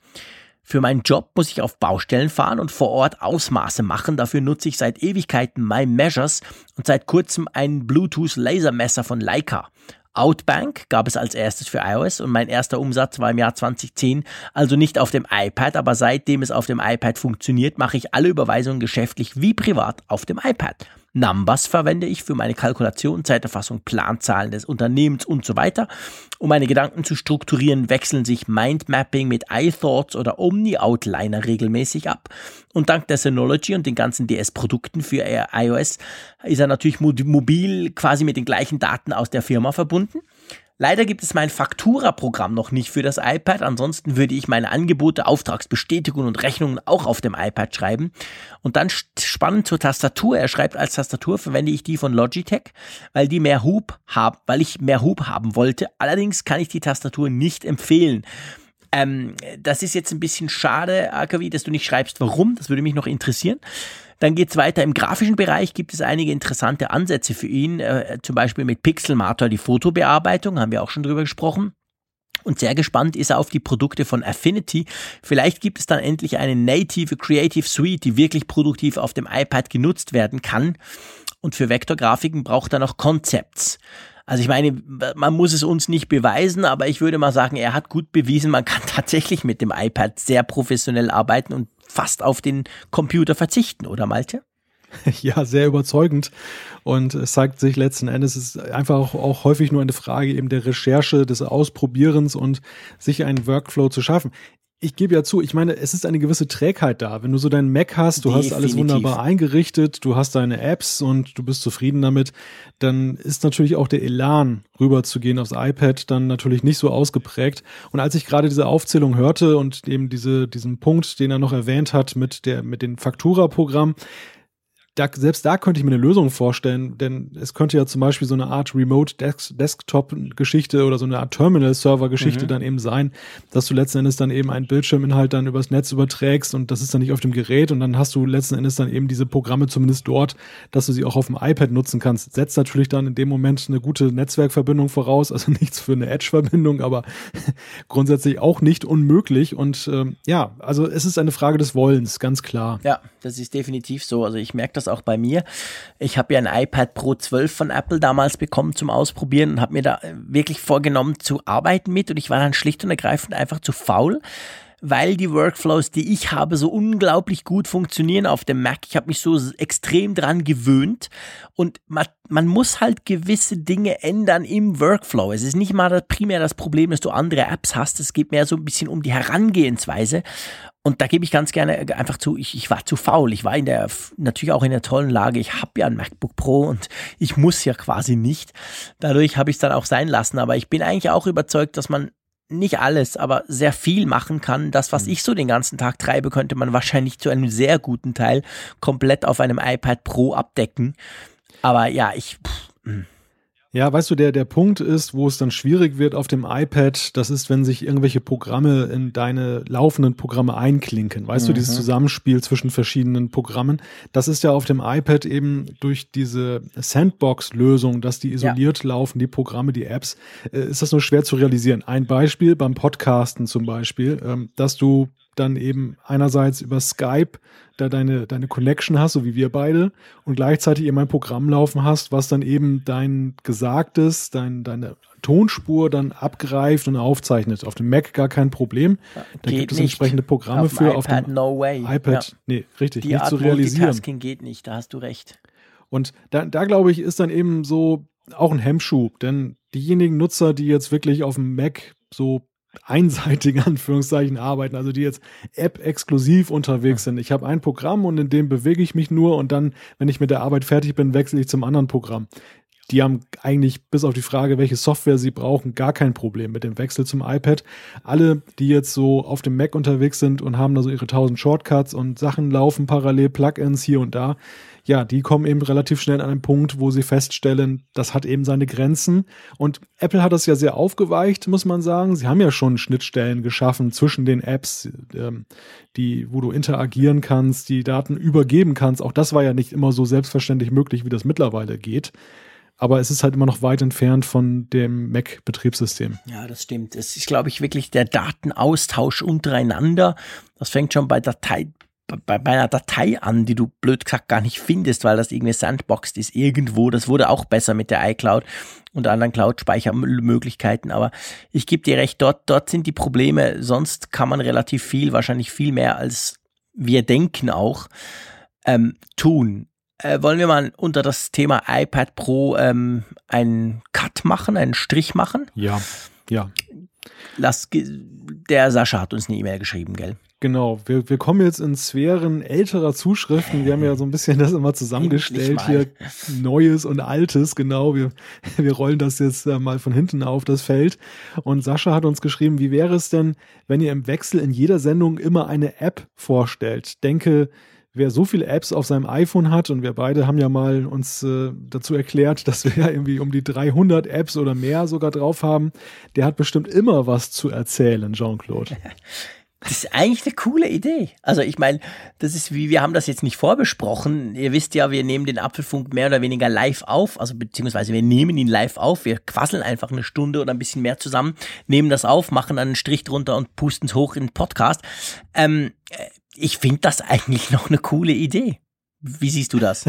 Für meinen Job muss ich auf Baustellen fahren und vor Ort Ausmaße machen. Dafür nutze ich seit Ewigkeiten My Measures und seit kurzem ein Bluetooth Lasermesser von Leica. Outbank gab es als erstes für iOS und mein erster Umsatz war im Jahr 2010, also nicht auf dem iPad, aber seitdem es auf dem iPad funktioniert, mache ich alle Überweisungen geschäftlich wie privat auf dem iPad. Numbers verwende ich für meine Kalkulation, Zeiterfassung, Planzahlen des Unternehmens und so weiter. Um meine Gedanken zu strukturieren, wechseln sich Mindmapping mit iThoughts oder OmniOutliner regelmäßig ab. Und dank der Synology und den ganzen DS-Produkten für iOS ist er natürlich mobil quasi mit den gleichen Daten aus der Firma verbunden. Leider gibt es mein Faktura-Programm noch nicht für das iPad. Ansonsten würde ich meine Angebote, Auftragsbestätigungen und Rechnungen auch auf dem iPad schreiben. Und dann spannend zur Tastatur. Er schreibt, als Tastatur verwende ich die von Logitech, weil die mehr Hub haben, weil ich mehr Hub haben wollte. Allerdings kann ich die Tastatur nicht empfehlen. Ähm, das ist jetzt ein bisschen schade, Akavi, dass du nicht schreibst, warum. Das würde mich noch interessieren. Dann geht's weiter. Im grafischen Bereich gibt es einige interessante Ansätze für ihn, äh, zum Beispiel mit Pixelmator die Fotobearbeitung, haben wir auch schon drüber gesprochen. Und sehr gespannt ist er auf die Produkte von Affinity. Vielleicht gibt es dann endlich eine native Creative Suite, die wirklich produktiv auf dem iPad genutzt werden kann. Und für Vektorgrafiken braucht er noch Concepts. Also ich meine, man muss es uns nicht beweisen, aber ich würde mal sagen, er hat gut bewiesen, man kann *laughs* tatsächlich mit dem iPad sehr professionell arbeiten und fast auf den Computer verzichten, oder Malte? *laughs* Ja, sehr überzeugend. Und es zeigt sich letzten Endes, es ist einfach auch, auch, häufig nur eine Frage eben der Recherche, des Ausprobierens und sich einen Workflow zu schaffen ich gebe ja zu, ich meine, es ist eine gewisse Trägheit da. Wenn du so deinen Mac hast, du Definitiv. hast alles wunderbar eingerichtet, du hast deine Apps und du bist zufrieden damit, dann ist natürlich auch der Elan, rüber zu gehen aufs iPad, dann natürlich nicht so ausgeprägt. Und als ich gerade diese Aufzählung hörte und eben diese, diesen Punkt, den er noch erwähnt hat mit der, mit dem Faktura-Programm, da, selbst da könnte ich mir eine Lösung vorstellen, denn es könnte ja zum Beispiel so eine Art Remote Desktop-Geschichte oder so eine Art Terminal-Server-Geschichte mhm. dann eben sein, dass du letzten Endes dann eben einen Bildschirminhalt dann übers Netz überträgst und das ist dann nicht auf dem Gerät und dann hast du letzten Endes dann eben diese Programme zumindest dort, dass du sie auch auf dem iPad nutzen kannst. Setzt natürlich dann in dem Moment eine gute Netzwerkverbindung voraus, also *laughs* nichts für eine Edge-Verbindung, aber *laughs* grundsätzlich auch nicht unmöglich und ähm, ja, also es ist eine Frage des Wollens, ganz klar. Ja, das ist definitiv so. Also ich merke das auch bei mir. Ich habe ja ein iPad Pro 12 von Apple damals bekommen zum Ausprobieren und habe mir da wirklich vorgenommen zu arbeiten mit und ich war dann schlicht und ergreifend einfach zu faul weil die Workflows, die ich habe, so unglaublich gut funktionieren auf dem Mac. Ich habe mich so extrem dran gewöhnt und man, man, muss halt gewisse Dinge ändern im Workflow. Es ist nicht mal das, primär das Problem, dass du andere Apps hast. Es geht mehr so ein bisschen um die Herangehensweise. Und da gebe ich ganz gerne einfach zu, ich, ich war zu faul. Ich war in der, natürlich auch in der tollen Lage. Ich habe ja ein MacBook Pro und ich muss ja quasi nicht. Dadurch habe ich es dann auch sein lassen. Aber ich bin eigentlich auch überzeugt, dass man nicht alles, aber sehr viel machen kann. Das, was mhm. ich so den ganzen Tag treibe, könnte man wahrscheinlich zu einem sehr guten Teil komplett auf einem iPad Pro abdecken. Aber ja, ich. Pff, hm. Ja, weißt du, der, der Punkt ist, wo es dann schwierig wird auf dem iPad, das ist, wenn sich irgendwelche Programme in deine laufenden Programme einklinken. Weißt mhm. du, dieses mhm. Zusammenspiel zwischen verschiedenen Programmen. Das ist ja auf dem iPad eben durch diese Sandbox-Lösung, dass die isoliert ja. laufen, die Programme, die Apps, äh, ist das nur schwer zu realisieren. Ein Beispiel beim Podcasten zum Beispiel, ähm, dass du dann eben einerseits über Skype da deine, deine Connection hast, so wie wir beide, und gleichzeitig eben ein Programm laufen hast, was dann eben dein Gesagtes, dein, deine Tonspur dann abgreift und aufzeichnet. Auf dem Mac gar kein Problem. Da geht gibt es entsprechende Programme auf für. Auf dem no way. iPad, ja. nee, richtig, Die nicht Art zu realisieren. Multitasking geht nicht, da hast du recht. Und da, da glaube ich, ist dann eben so auch ein Hemmschub, denn diejenigen Nutzer, die jetzt wirklich auf dem Mac so einseitig Anführungszeichen arbeiten, also die jetzt App-exklusiv unterwegs sind. Ich habe ein Programm und in dem bewege ich mich nur und dann, wenn ich mit der Arbeit fertig bin, wechsle ich zum anderen Programm. Die haben eigentlich bis auf die Frage, welche Software sie brauchen, gar kein Problem mit dem Wechsel zum iPad. Alle, die jetzt so auf dem Mac unterwegs sind und haben da so ihre tausend Shortcuts und Sachen laufen parallel, Plugins hier und da, ja, die kommen eben relativ schnell an einen Punkt, wo sie feststellen, das hat eben seine Grenzen. Und Apple hat das ja sehr aufgeweicht, muss man sagen. Sie haben ja schon Schnittstellen geschaffen zwischen den Apps, ähm, die, wo du interagieren kannst, die Daten übergeben kannst. Auch das war ja nicht immer so selbstverständlich möglich, wie das mittlerweile geht. Aber es ist halt immer noch weit entfernt von dem Mac-Betriebssystem. Ja, das stimmt. Es ist, glaube ich, wirklich der Datenaustausch untereinander. Das fängt schon bei Datei, bei, bei einer Datei an, die du blöd gesagt gar nicht findest, weil das irgendwie sandboxed ist irgendwo. Das wurde auch besser mit der iCloud und anderen Cloud-Speichermöglichkeiten. Aber ich gebe dir recht, dort, dort sind die Probleme. Sonst kann man relativ viel, wahrscheinlich viel mehr als wir denken auch, ähm, tun. Äh, wollen wir mal unter das Thema iPad Pro ähm, einen Cut machen, einen Strich machen? Ja, ja. Lass, der Sascha hat uns eine E-Mail geschrieben, gell? Genau, wir, wir kommen jetzt in Sphären älterer Zuschriften. Wir haben ja so ein bisschen das immer zusammengestellt hier. Neues und Altes, genau. Wir, wir rollen das jetzt mal von hinten auf das Feld. Und Sascha hat uns geschrieben, wie wäre es denn, wenn ihr im Wechsel in jeder Sendung immer eine App vorstellt? Denke, wer so viele Apps auf seinem iPhone hat und wir beide haben ja mal uns äh, dazu erklärt, dass wir ja irgendwie um die 300 Apps oder mehr sogar drauf haben, der hat bestimmt immer was zu erzählen, Jean-Claude. *laughs* Das ist eigentlich eine coole Idee. Also ich meine, das ist wie, wir haben das jetzt nicht vorbesprochen. Ihr wisst ja, wir nehmen den Apfelfunk mehr oder weniger live auf, also beziehungsweise wir nehmen ihn live auf. Wir quasseln einfach eine Stunde oder ein bisschen mehr zusammen, nehmen das auf, machen dann einen Strich drunter und pusten es hoch in den Podcast. Ähm, ich finde das eigentlich *laughs* noch eine coole Idee. Wie siehst du das?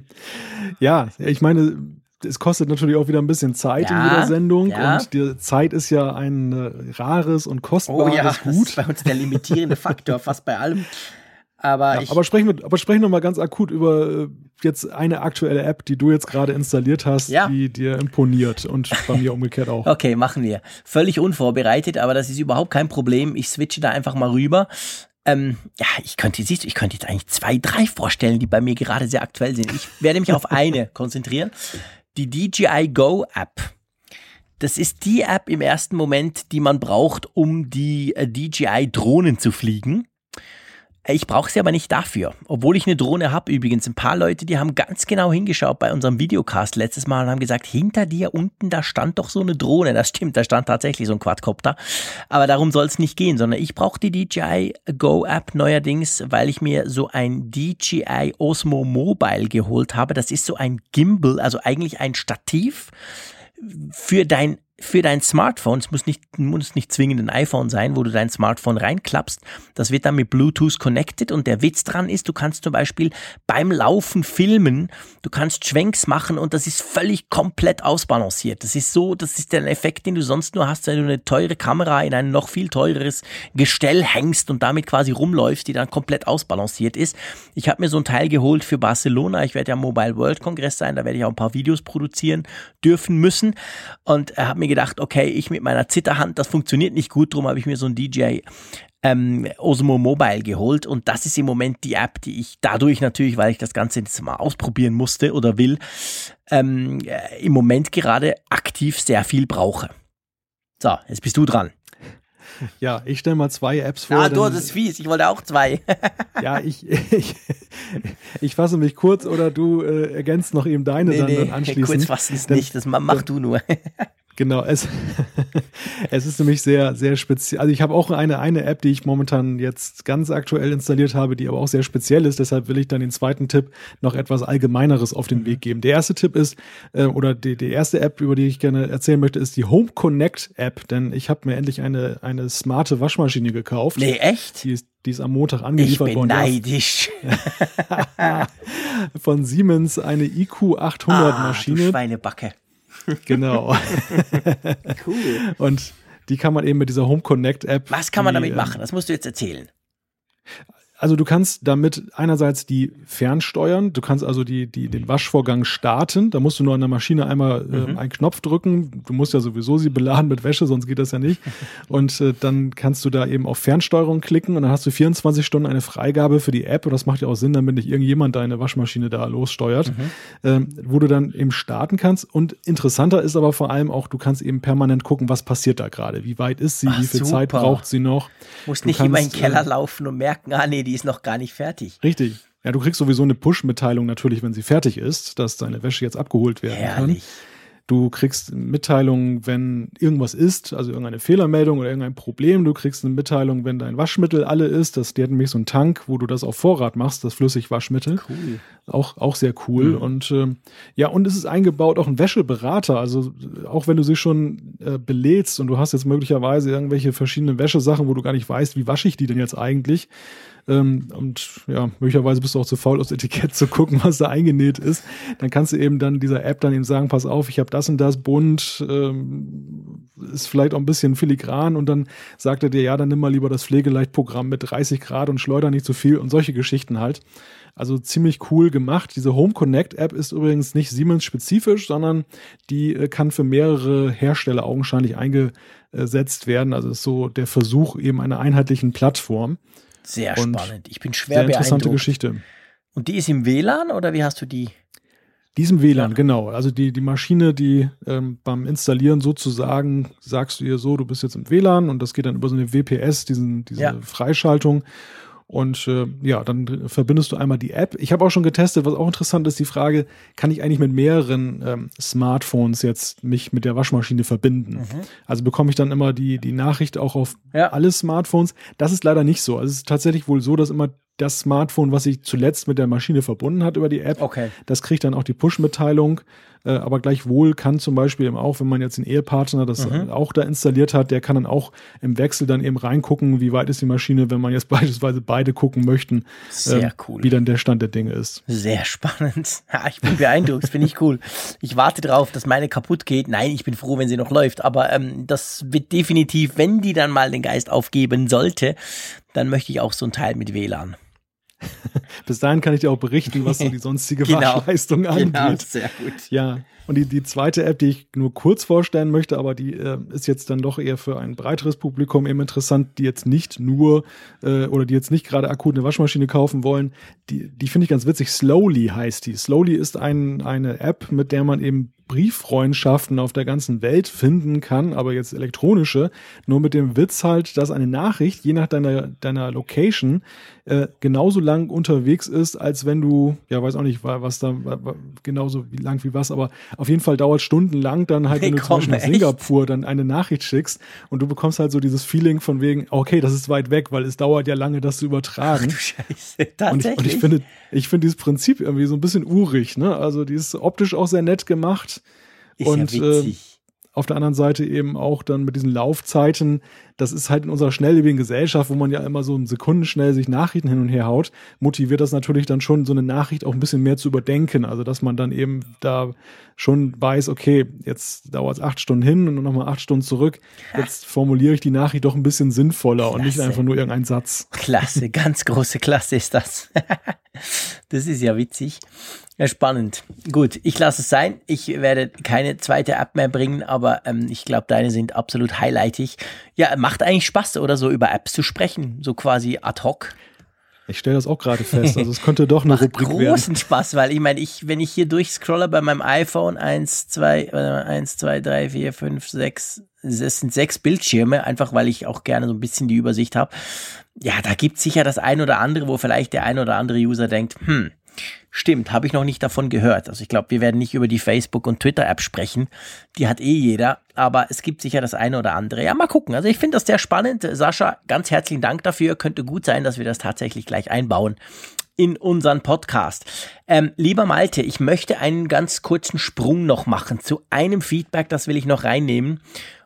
*laughs* ja, ich meine, es kostet natürlich auch wieder ein bisschen Zeit ja, in jeder Sendung ja. und die Zeit ist ja ein äh, rares und kostbares oh ja, Gut. Das ist bei uns der limitierende Faktor, *laughs* fast bei allem. Aber, ja, aber sprechen wir, aber sprechen wir mal ganz akut über äh, jetzt eine aktuelle App, die du jetzt gerade installiert hast, ja. die dir imponiert und bei mir *laughs* umgekehrt auch. Okay, machen wir. Völlig unvorbereitet, aber das ist überhaupt kein Problem. Ich switche da einfach mal rüber. Ähm, ja, ich könnte, siehst du, ich könnte jetzt eigentlich zwei, drei vorstellen, die bei mir gerade sehr aktuell sind. Ich werde mich auf *laughs* eine konzentrieren die DJI Go App. Das ist die App im ersten Moment, die man braucht, um die äh, DJI Drohnen zu fliegen. Ich brauche sie aber nicht dafür. Obwohl ich eine Drohne habe, übrigens. Ein paar Leute, die haben ganz genau hingeschaut bei unserem Videocast letztes Mal und haben gesagt, hinter dir unten, da stand doch so eine Drohne. Das stimmt, da stand tatsächlich so ein Quadcopter. Aber darum soll es nicht gehen, sondern ich brauche die DJI Go App neuerdings, weil ich mir so ein DJI Osmo Mobile geholt habe. Das ist so ein Gimbal, also eigentlich ein Stativ für dein für dein Smartphone, es muss nicht, muss nicht zwingend ein iPhone sein, wo du dein Smartphone reinklappst. Das wird dann mit Bluetooth connected und der Witz dran ist, du kannst zum Beispiel beim Laufen filmen, du kannst Schwenks machen und das ist völlig komplett ausbalanciert. Das ist so, das ist der Effekt, den du sonst nur hast, wenn du eine teure Kamera in ein noch viel teureres Gestell hängst und damit quasi rumläufst, die dann komplett ausbalanciert ist. Ich habe mir so ein Teil geholt für Barcelona. Ich werde ja Mobile World Kongress sein, da werde ich auch ein paar Videos produzieren dürfen müssen und habe mir gedacht, okay, ich mit meiner Zitterhand, das funktioniert nicht gut, darum habe ich mir so ein DJ ähm, Osmo Mobile geholt und das ist im Moment die App, die ich dadurch natürlich, weil ich das Ganze jetzt mal ausprobieren musste oder will, ähm, äh, im Moment gerade aktiv sehr viel brauche. So, jetzt bist du dran. Ja, ich stelle mal zwei Apps vor. Ah, du, das ist fies. Ich wollte auch zwei. *laughs* ja, ich, ich, ich fasse mich kurz oder du äh, ergänzt noch eben deine nee, dann, nee, dann anschließend. Kurz fassen ist nicht, das mach du nur. *laughs* Genau, es, *laughs* es ist nämlich sehr, sehr speziell. Also ich habe auch eine, eine App, die ich momentan jetzt ganz aktuell installiert habe, die aber auch sehr speziell ist. Deshalb will ich dann den zweiten Tipp noch etwas Allgemeineres auf den mhm. Weg geben. Der erste Tipp ist, äh, oder die, die erste App, über die ich gerne erzählen möchte, ist die Home Connect App. Denn ich habe mir endlich eine, eine smarte Waschmaschine gekauft. Nee, echt? Die ist, die ist am Montag angeliefert worden. Ich bin neidisch. *laughs* Von Siemens eine IQ 800 ah, Maschine. Du Schweinebacke. *laughs* Genau. cool. Und die kann man eben mit dieser Home Connect App. Was kann man damit machen? Das musst du jetzt erzählen. Also du kannst damit einerseits die fernsteuern, du kannst also die, die, den Waschvorgang starten, da musst du nur an der Maschine einmal äh, mhm. einen Knopf drücken, du musst ja sowieso sie beladen mit Wäsche, sonst geht das ja nicht *laughs* und äh, dann kannst du da eben auf Fernsteuerung klicken und dann hast du 24 Stunden eine Freigabe für die App und das macht ja auch Sinn, damit nicht irgendjemand deine Waschmaschine da lossteuert, mhm. ähm, wo du dann eben starten kannst und interessanter ist aber vor allem auch, du kannst eben permanent gucken, was passiert da gerade, wie weit ist sie, Ach, wie viel super. Zeit braucht sie noch. Musst nicht kannst, immer in den Keller äh, laufen und merken, ah nee, die die ist noch gar nicht fertig. Richtig. Ja, du kriegst sowieso eine Push-Mitteilung natürlich, wenn sie fertig ist, dass deine Wäsche jetzt abgeholt werden Herrlich. kann. Du kriegst Mitteilungen, wenn irgendwas ist, also irgendeine Fehlermeldung oder irgendein Problem. Du kriegst eine Mitteilung, wenn dein Waschmittel alle ist. Das, die hat nämlich so einen Tank, wo du das auf Vorrat machst, das Flüssigwaschmittel. Cool. Auch, auch sehr cool. Mhm. Und äh, ja, und es ist eingebaut auch ein Wäscheberater. Also auch wenn du sie schon äh, belädst und du hast jetzt möglicherweise irgendwelche verschiedenen Wäschesachen, wo du gar nicht weißt, wie wasche ich die denn jetzt eigentlich, ähm, und ja, möglicherweise bist du auch zu faul, aufs Etikett zu gucken, was da eingenäht ist, dann kannst du eben dann dieser App dann eben sagen, pass auf, ich habe das und das bunt, ähm, ist vielleicht auch ein bisschen filigran und dann sagt er dir, ja, dann nimm mal lieber das Pflegeleichtprogramm mit 30 Grad und schleuder nicht zu so viel und solche Geschichten halt. Also ziemlich cool gemacht. Diese Home Connect App ist übrigens nicht Siemens spezifisch, sondern die äh, kann für mehrere Hersteller augenscheinlich eingesetzt werden. Also ist so der Versuch eben einer einheitlichen Plattform. Sehr Und spannend. Ich bin schwer sehr interessante Geschichte. Und die ist im WLAN oder wie hast du die? Diesem WLAN, ja. genau. Also die, die Maschine, die ähm, beim Installieren sozusagen sagst du ihr so, du bist jetzt im WLAN und das geht dann über so eine WPS, diesen, diese ja. Freischaltung. Und äh, ja, dann verbindest du einmal die App. Ich habe auch schon getestet, was auch interessant ist, die Frage, kann ich eigentlich mit mehreren ähm, Smartphones jetzt mich mit der Waschmaschine verbinden? Mhm. Also bekomme ich dann immer die, die Nachricht auch auf ja. alle Smartphones. Das ist leider nicht so. Also es ist tatsächlich wohl so, dass immer das Smartphone, was sich zuletzt mit der Maschine verbunden hat über die App, okay. das kriegt dann auch die Push-Mitteilung. Äh, aber gleichwohl kann zum Beispiel eben auch, wenn man jetzt einen Ehepartner das mhm. auch da installiert hat, der kann dann auch im Wechsel dann eben reingucken, wie weit ist die Maschine, wenn man jetzt *laughs* beispielsweise beide gucken möchten, Sehr äh, cool. wie dann der Stand der Dinge ist. Sehr spannend. *laughs* Ja, ich bin beeindruckt, finde ich cool. Ich warte drauf, dass meine kaputt geht. Nein, ich bin froh, wenn sie noch läuft, aber ähm, das wird definitiv, wenn die dann mal den Geist aufgeben sollte, dann möchte ich auch so ein Teil mit WLAN. *laughs* Bis dahin kann ich dir auch berichten, was so die *laughs* sonstige genau. Waschleistung angeht. Genau, sehr gut. Ja, und die, die zweite App, die ich nur kurz vorstellen möchte, aber die äh, ist jetzt dann doch eher für ein breiteres Publikum eben interessant, die jetzt nicht nur äh, oder die jetzt nicht gerade akut eine Waschmaschine kaufen wollen. Die, die finde ich ganz witzig. Slowly heißt die. Slowly ist ein, eine App, mit der man eben Brieffreundschaften auf der ganzen Welt finden kann, aber jetzt elektronische, nur mit dem Witz halt, dass eine Nachricht, je nach deiner, deiner Location, äh, genauso lang unterwegs ist, als wenn du, ja, weiß auch nicht, was da, genauso wie lang wie was, aber auf jeden Fall dauert stundenlang dann halt, wenn hey, du komm, zum Beispiel nach Singapur dann eine Nachricht schickst und du bekommst halt so dieses Feeling von wegen, okay, das ist weit weg, weil es dauert ja lange, das zu übertragen. Ach, du Scheiße, tatsächlich. Und ich, und ich finde, ich finde dieses Prinzip irgendwie so ein bisschen urig, ne? Also die ist optisch auch sehr nett gemacht. Ist und ja witzig. Äh, auf der anderen Seite eben auch dann mit diesen Laufzeiten, das ist halt in unserer schnelllebigen Gesellschaft, wo man ja immer so ein Sekundenschnell sich Nachrichten hin und her haut, motiviert das natürlich dann schon, so eine Nachricht auch ein bisschen mehr zu überdenken. Also, dass man dann eben da schon weiß, okay, jetzt dauert es acht Stunden hin und nochmal acht Stunden zurück. Jetzt formuliere ich die Nachricht doch ein bisschen sinnvoller Klasse. und nicht einfach nur irgendeinen Satz. Klasse, *laughs* ganz große Klasse ist das. *laughs* das ist ja witzig. Ja, spannend. Gut, ich lasse es sein. Ich werde keine zweite App mehr bringen, aber ähm, ich glaube, deine sind absolut highlightig. Ja, macht eigentlich Spaß, oder so über Apps zu sprechen, so quasi ad hoc. Ich stelle das auch gerade fest. Also es könnte doch eine Rubrik großen werden. großen Spaß, weil ich meine, ich, wenn ich hier durchscrolle bei meinem iPhone, 1, 2, 1, 2, 3, 4, 5, 6, es sind sechs Bildschirme, einfach weil ich auch gerne so ein bisschen die Übersicht habe. Ja, da gibt es sicher das ein oder andere, wo vielleicht der ein oder andere User denkt, hm, Stimmt, habe ich noch nicht davon gehört. Also ich glaube, wir werden nicht über die Facebook- und Twitter-App sprechen. Die hat eh jeder, aber es gibt sicher das eine oder andere. Ja, mal gucken. Also ich finde das sehr spannend. Sascha, ganz herzlichen Dank dafür. Könnte gut sein, dass wir das tatsächlich gleich einbauen in unseren Podcast. Ähm, lieber Malte, ich möchte einen ganz kurzen Sprung noch machen zu einem Feedback, das will ich noch reinnehmen.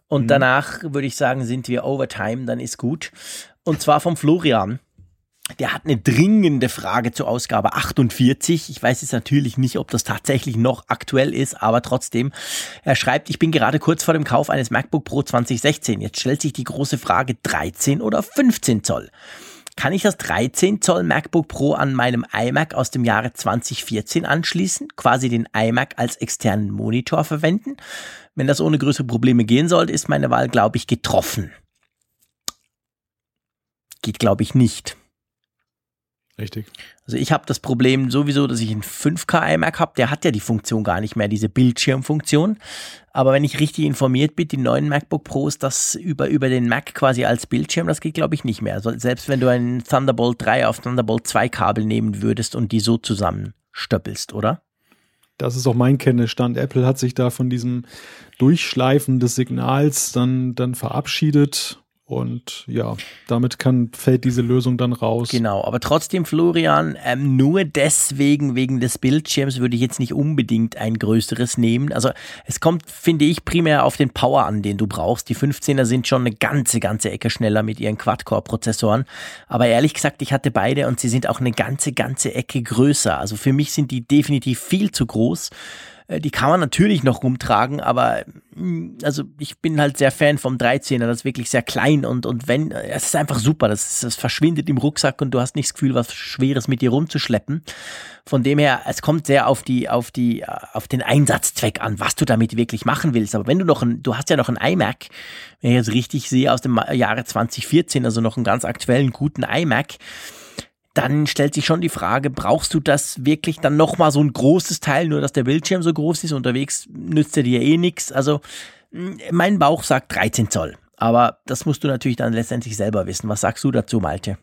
Und mhm. danach würde ich sagen, sind wir Overtime, dann ist gut. Und zwar vom Florian der hat eine dringende Frage zur Ausgabe 48. Ich weiß jetzt natürlich nicht, ob das tatsächlich noch aktuell ist, aber trotzdem. Er schreibt, ich bin gerade kurz vor dem Kauf eines MacBook Pro 2016. Jetzt stellt sich die große Frage 13 oder 15 Zoll. Kann ich das 13 Zoll MacBook Pro an meinem iMac aus dem Jahre 2014 anschließen, quasi den iMac als externen Monitor verwenden? Wenn das ohne größere Probleme gehen sollte, ist meine Wahl, glaube ich, getroffen. Geht, glaube ich, nicht. Richtig. Also ich habe das Problem sowieso, dass ich einen 5K iMac habe, der hat ja die Funktion gar nicht mehr, diese Bildschirmfunktion. Aber wenn ich richtig informiert bin, die neuen MacBook Pros, das über, über den Mac quasi als Bildschirm, das geht glaube ich nicht mehr. Also selbst wenn du einen Thunderbolt 3 auf Thunderbolt 2 Kabel nehmen würdest und die so zusammenstöppelst, oder? Das ist auch mein Kenntnisstand. Apple hat sich da von diesem Durchschleifen des Signals dann, dann verabschiedet Und ja, damit kann, fällt diese Lösung dann raus. Genau, aber trotzdem, Florian, ähm, nur deswegen, wegen des Bildschirms, würde ich jetzt nicht unbedingt ein größeres nehmen. Also es kommt, finde ich, primär auf den Power an, den du brauchst. Die 15er sind schon eine ganze, ganze Ecke schneller mit ihren Quad-Core-Prozessoren. Aber ehrlich gesagt, ich hatte beide und sie sind auch eine ganze, ganze Ecke größer. Also für mich sind die definitiv viel zu groß. Äh, die kann man natürlich noch rumtragen, aber mm, also ich bin halt sehr Fan vom 13er, das ist wirklich sehr klein und, und wenn, es ist einfach super, das, das verschwindet im Rucksack und du hast nicht das Gefühl, was Schweres mit dir rumzuschleppen. Von dem her, es kommt sehr auf die, auf die, auf den Einsatzzweck an, was du damit wirklich machen willst. Aber wenn du noch ein, du hast ja noch ein iMac, wenn ich jetzt richtig sehe, aus dem Jahre 2014, also noch einen ganz aktuellen, guten iMac, dann stellt sich schon die Frage, brauchst du das wirklich dann nochmal so ein großes Teil, nur dass der Bildschirm so groß ist, unterwegs nützt er dir eh nichts. Also mein Bauch sagt 13 Zoll. Aber das musst du natürlich dann letztendlich selber wissen. Was sagst du dazu, Malte?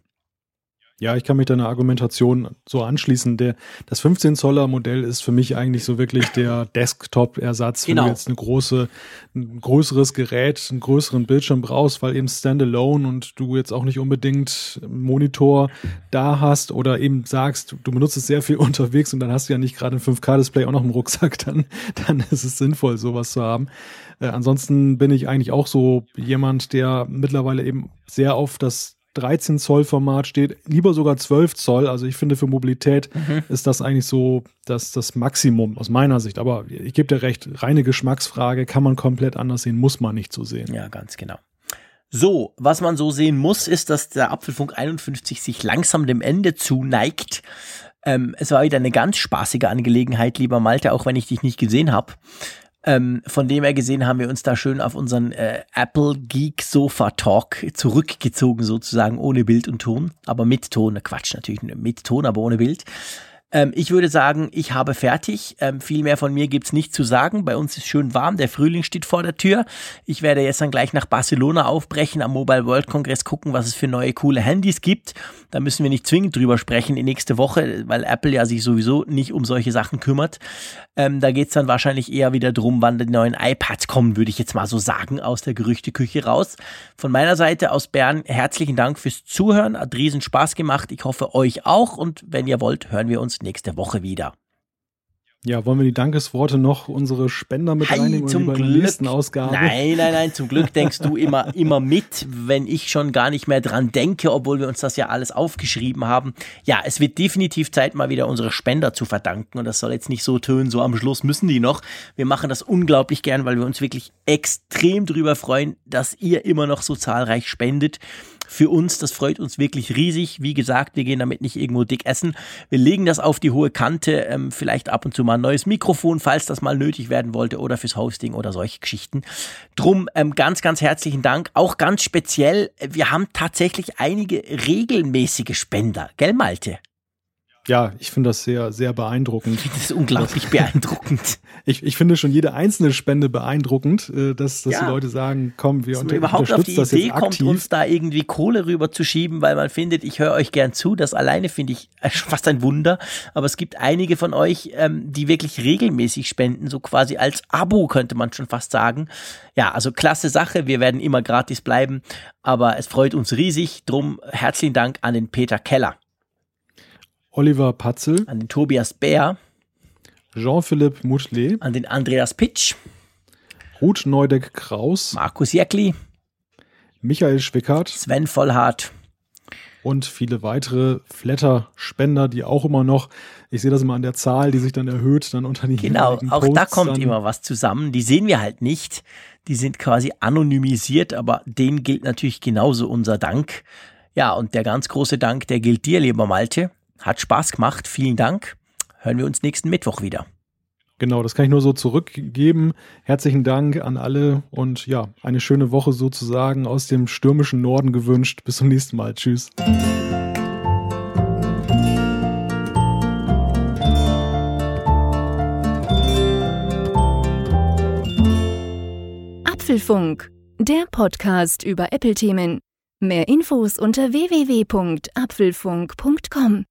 Ja, ich kann mich deiner Argumentation so anschließen. Der, das 15 Zoller Modell ist für mich eigentlich so wirklich der *laughs* Desktop-Ersatz, genau. wenn du jetzt eine große, ein größeres Gerät, einen größeren Bildschirm brauchst, weil eben Standalone und du jetzt auch nicht unbedingt Monitor da hast oder eben sagst, du benutzt es sehr viel *laughs* unterwegs und dann hast du ja nicht gerade ein 5K-Display auch noch im Rucksack, dann, *laughs* dann ist es sinnvoll, sowas zu haben. Äh, ansonsten bin ich eigentlich auch so jemand, der mittlerweile eben sehr auf das 13 Zoll Format steht, lieber sogar 12 Zoll. Also ich finde für Mobilität mhm. ist das eigentlich so das, das Maximum aus meiner Sicht. Aber ich gebe dir recht, reine Geschmacksfrage kann man komplett anders sehen, muss man nicht so sehen. Ja, ganz genau. So, was man so sehen muss, ist, dass der Apfelfunk 51 sich langsam dem Ende zuneigt. Ähm, es war wieder eine ganz spaßige Angelegenheit, lieber Malte, auch wenn ich dich nicht gesehen habe. Ähm, von dem her gesehen haben wir uns da schön auf unseren äh, Apple Geek Sofa Talk zurückgezogen, sozusagen ohne Bild und Ton, aber mit Ton. Quatsch, natürlich mit Ton, aber ohne Bild. Ähm, ich würde sagen, ich habe fertig. Ähm, viel mehr von mir gibt's nicht zu sagen. Bei uns ist schön warm. Der Frühling steht vor der Tür. Ich werde jetzt dann gleich nach Barcelona aufbrechen, am Mobile World Congress gucken, was es für neue coole Handys gibt. Da müssen wir nicht zwingend drüber sprechen in nächste Woche, weil Apple ja sich sowieso nicht um solche Sachen kümmert. Ähm, da geht's dann wahrscheinlich eher wieder drum, wann die neuen iPads kommen, würde ich jetzt mal so sagen, aus der Gerüchteküche raus. Von meiner Seite aus Bern herzlichen Dank fürs Zuhören. Hat riesen Spaß gemacht. Ich hoffe euch auch. Und wenn ihr wollt, hören wir uns nächste Woche wieder. Ja, wollen wir die Dankesworte noch unsere Spender mit hey, reinnehmen zum Glück. der nächsten Ausgabe? Nein, nein, nein, zum Glück denkst du immer, *laughs* immer mit, wenn ich schon gar nicht mehr dran denke, obwohl wir uns das ja alles aufgeschrieben haben. Ja, es wird definitiv Zeit, mal wieder unsere Spender zu verdanken und das soll jetzt nicht so tönen, so am Schluss müssen die noch. Wir machen das unglaublich gern, weil wir uns wirklich extrem drüber freuen, dass ihr immer noch so zahlreich spendet für uns. Das freut uns wirklich riesig. Wie gesagt, wir gehen damit nicht irgendwo dick essen. Wir legen das auf die hohe Kante. Ähm, vielleicht ab und zu mal ein neues Mikrofon, falls das mal nötig werden wollte oder fürs Hosting oder solche Geschichten. Drum ähm, ganz, ganz herzlichen Dank. Auch ganz speziell, wir haben tatsächlich einige regelmäßige Spender. Gell, Malte? Ja, ich finde das sehr, sehr beeindruckend. *laughs* Das ist unglaublich beeindruckend. *laughs* Ich, ich finde schon jede einzelne Spende beeindruckend, äh, dass, dass ja. die Leute sagen, komm, wir dass unter, überhaupt auf die Idee kommt, uns da irgendwie Kohle rüber zu schieben, weil man findet, ich höre euch gern zu. Das alleine finde ich fast ein Wunder. Aber es gibt einige von euch, ähm, die wirklich regelmäßig spenden, so quasi als Abo könnte man schon fast sagen. Ja, also klasse Sache. Wir werden immer gratis bleiben, aber es freut uns riesig. Drum herzlichen Dank an den Peter Keller. Oliver Patzel, an den Tobias Bär, Jean-Philippe Moutelet, an den Andreas Pitsch, Ruth Neudeck-Kraus, Markus Jäckli, Michael Schwickert, Sven Vollhardt. Und viele weitere Flatter-Spender, die auch immer noch, ich sehe das immer an der Zahl, die sich dann erhöht, dann unter die Genau, auch Posts da kommt immer was zusammen. Die sehen wir halt nicht. Die sind quasi anonymisiert, aber denen gilt natürlich genauso unser Dank. Ja, und der ganz große Dank, der gilt dir, lieber Malte. Hat Spaß gemacht. Vielen Dank. Hören wir uns nächsten Mittwoch wieder. Genau, das kann ich nur so zurückgeben. Herzlichen Dank an alle und ja, eine schöne Woche sozusagen aus dem stürmischen Norden gewünscht. Bis zum nächsten Mal. Tschüss. Apfelfunk, der Podcast über Apple-Themen. Mehr Infos unter www.apfelfunk.com.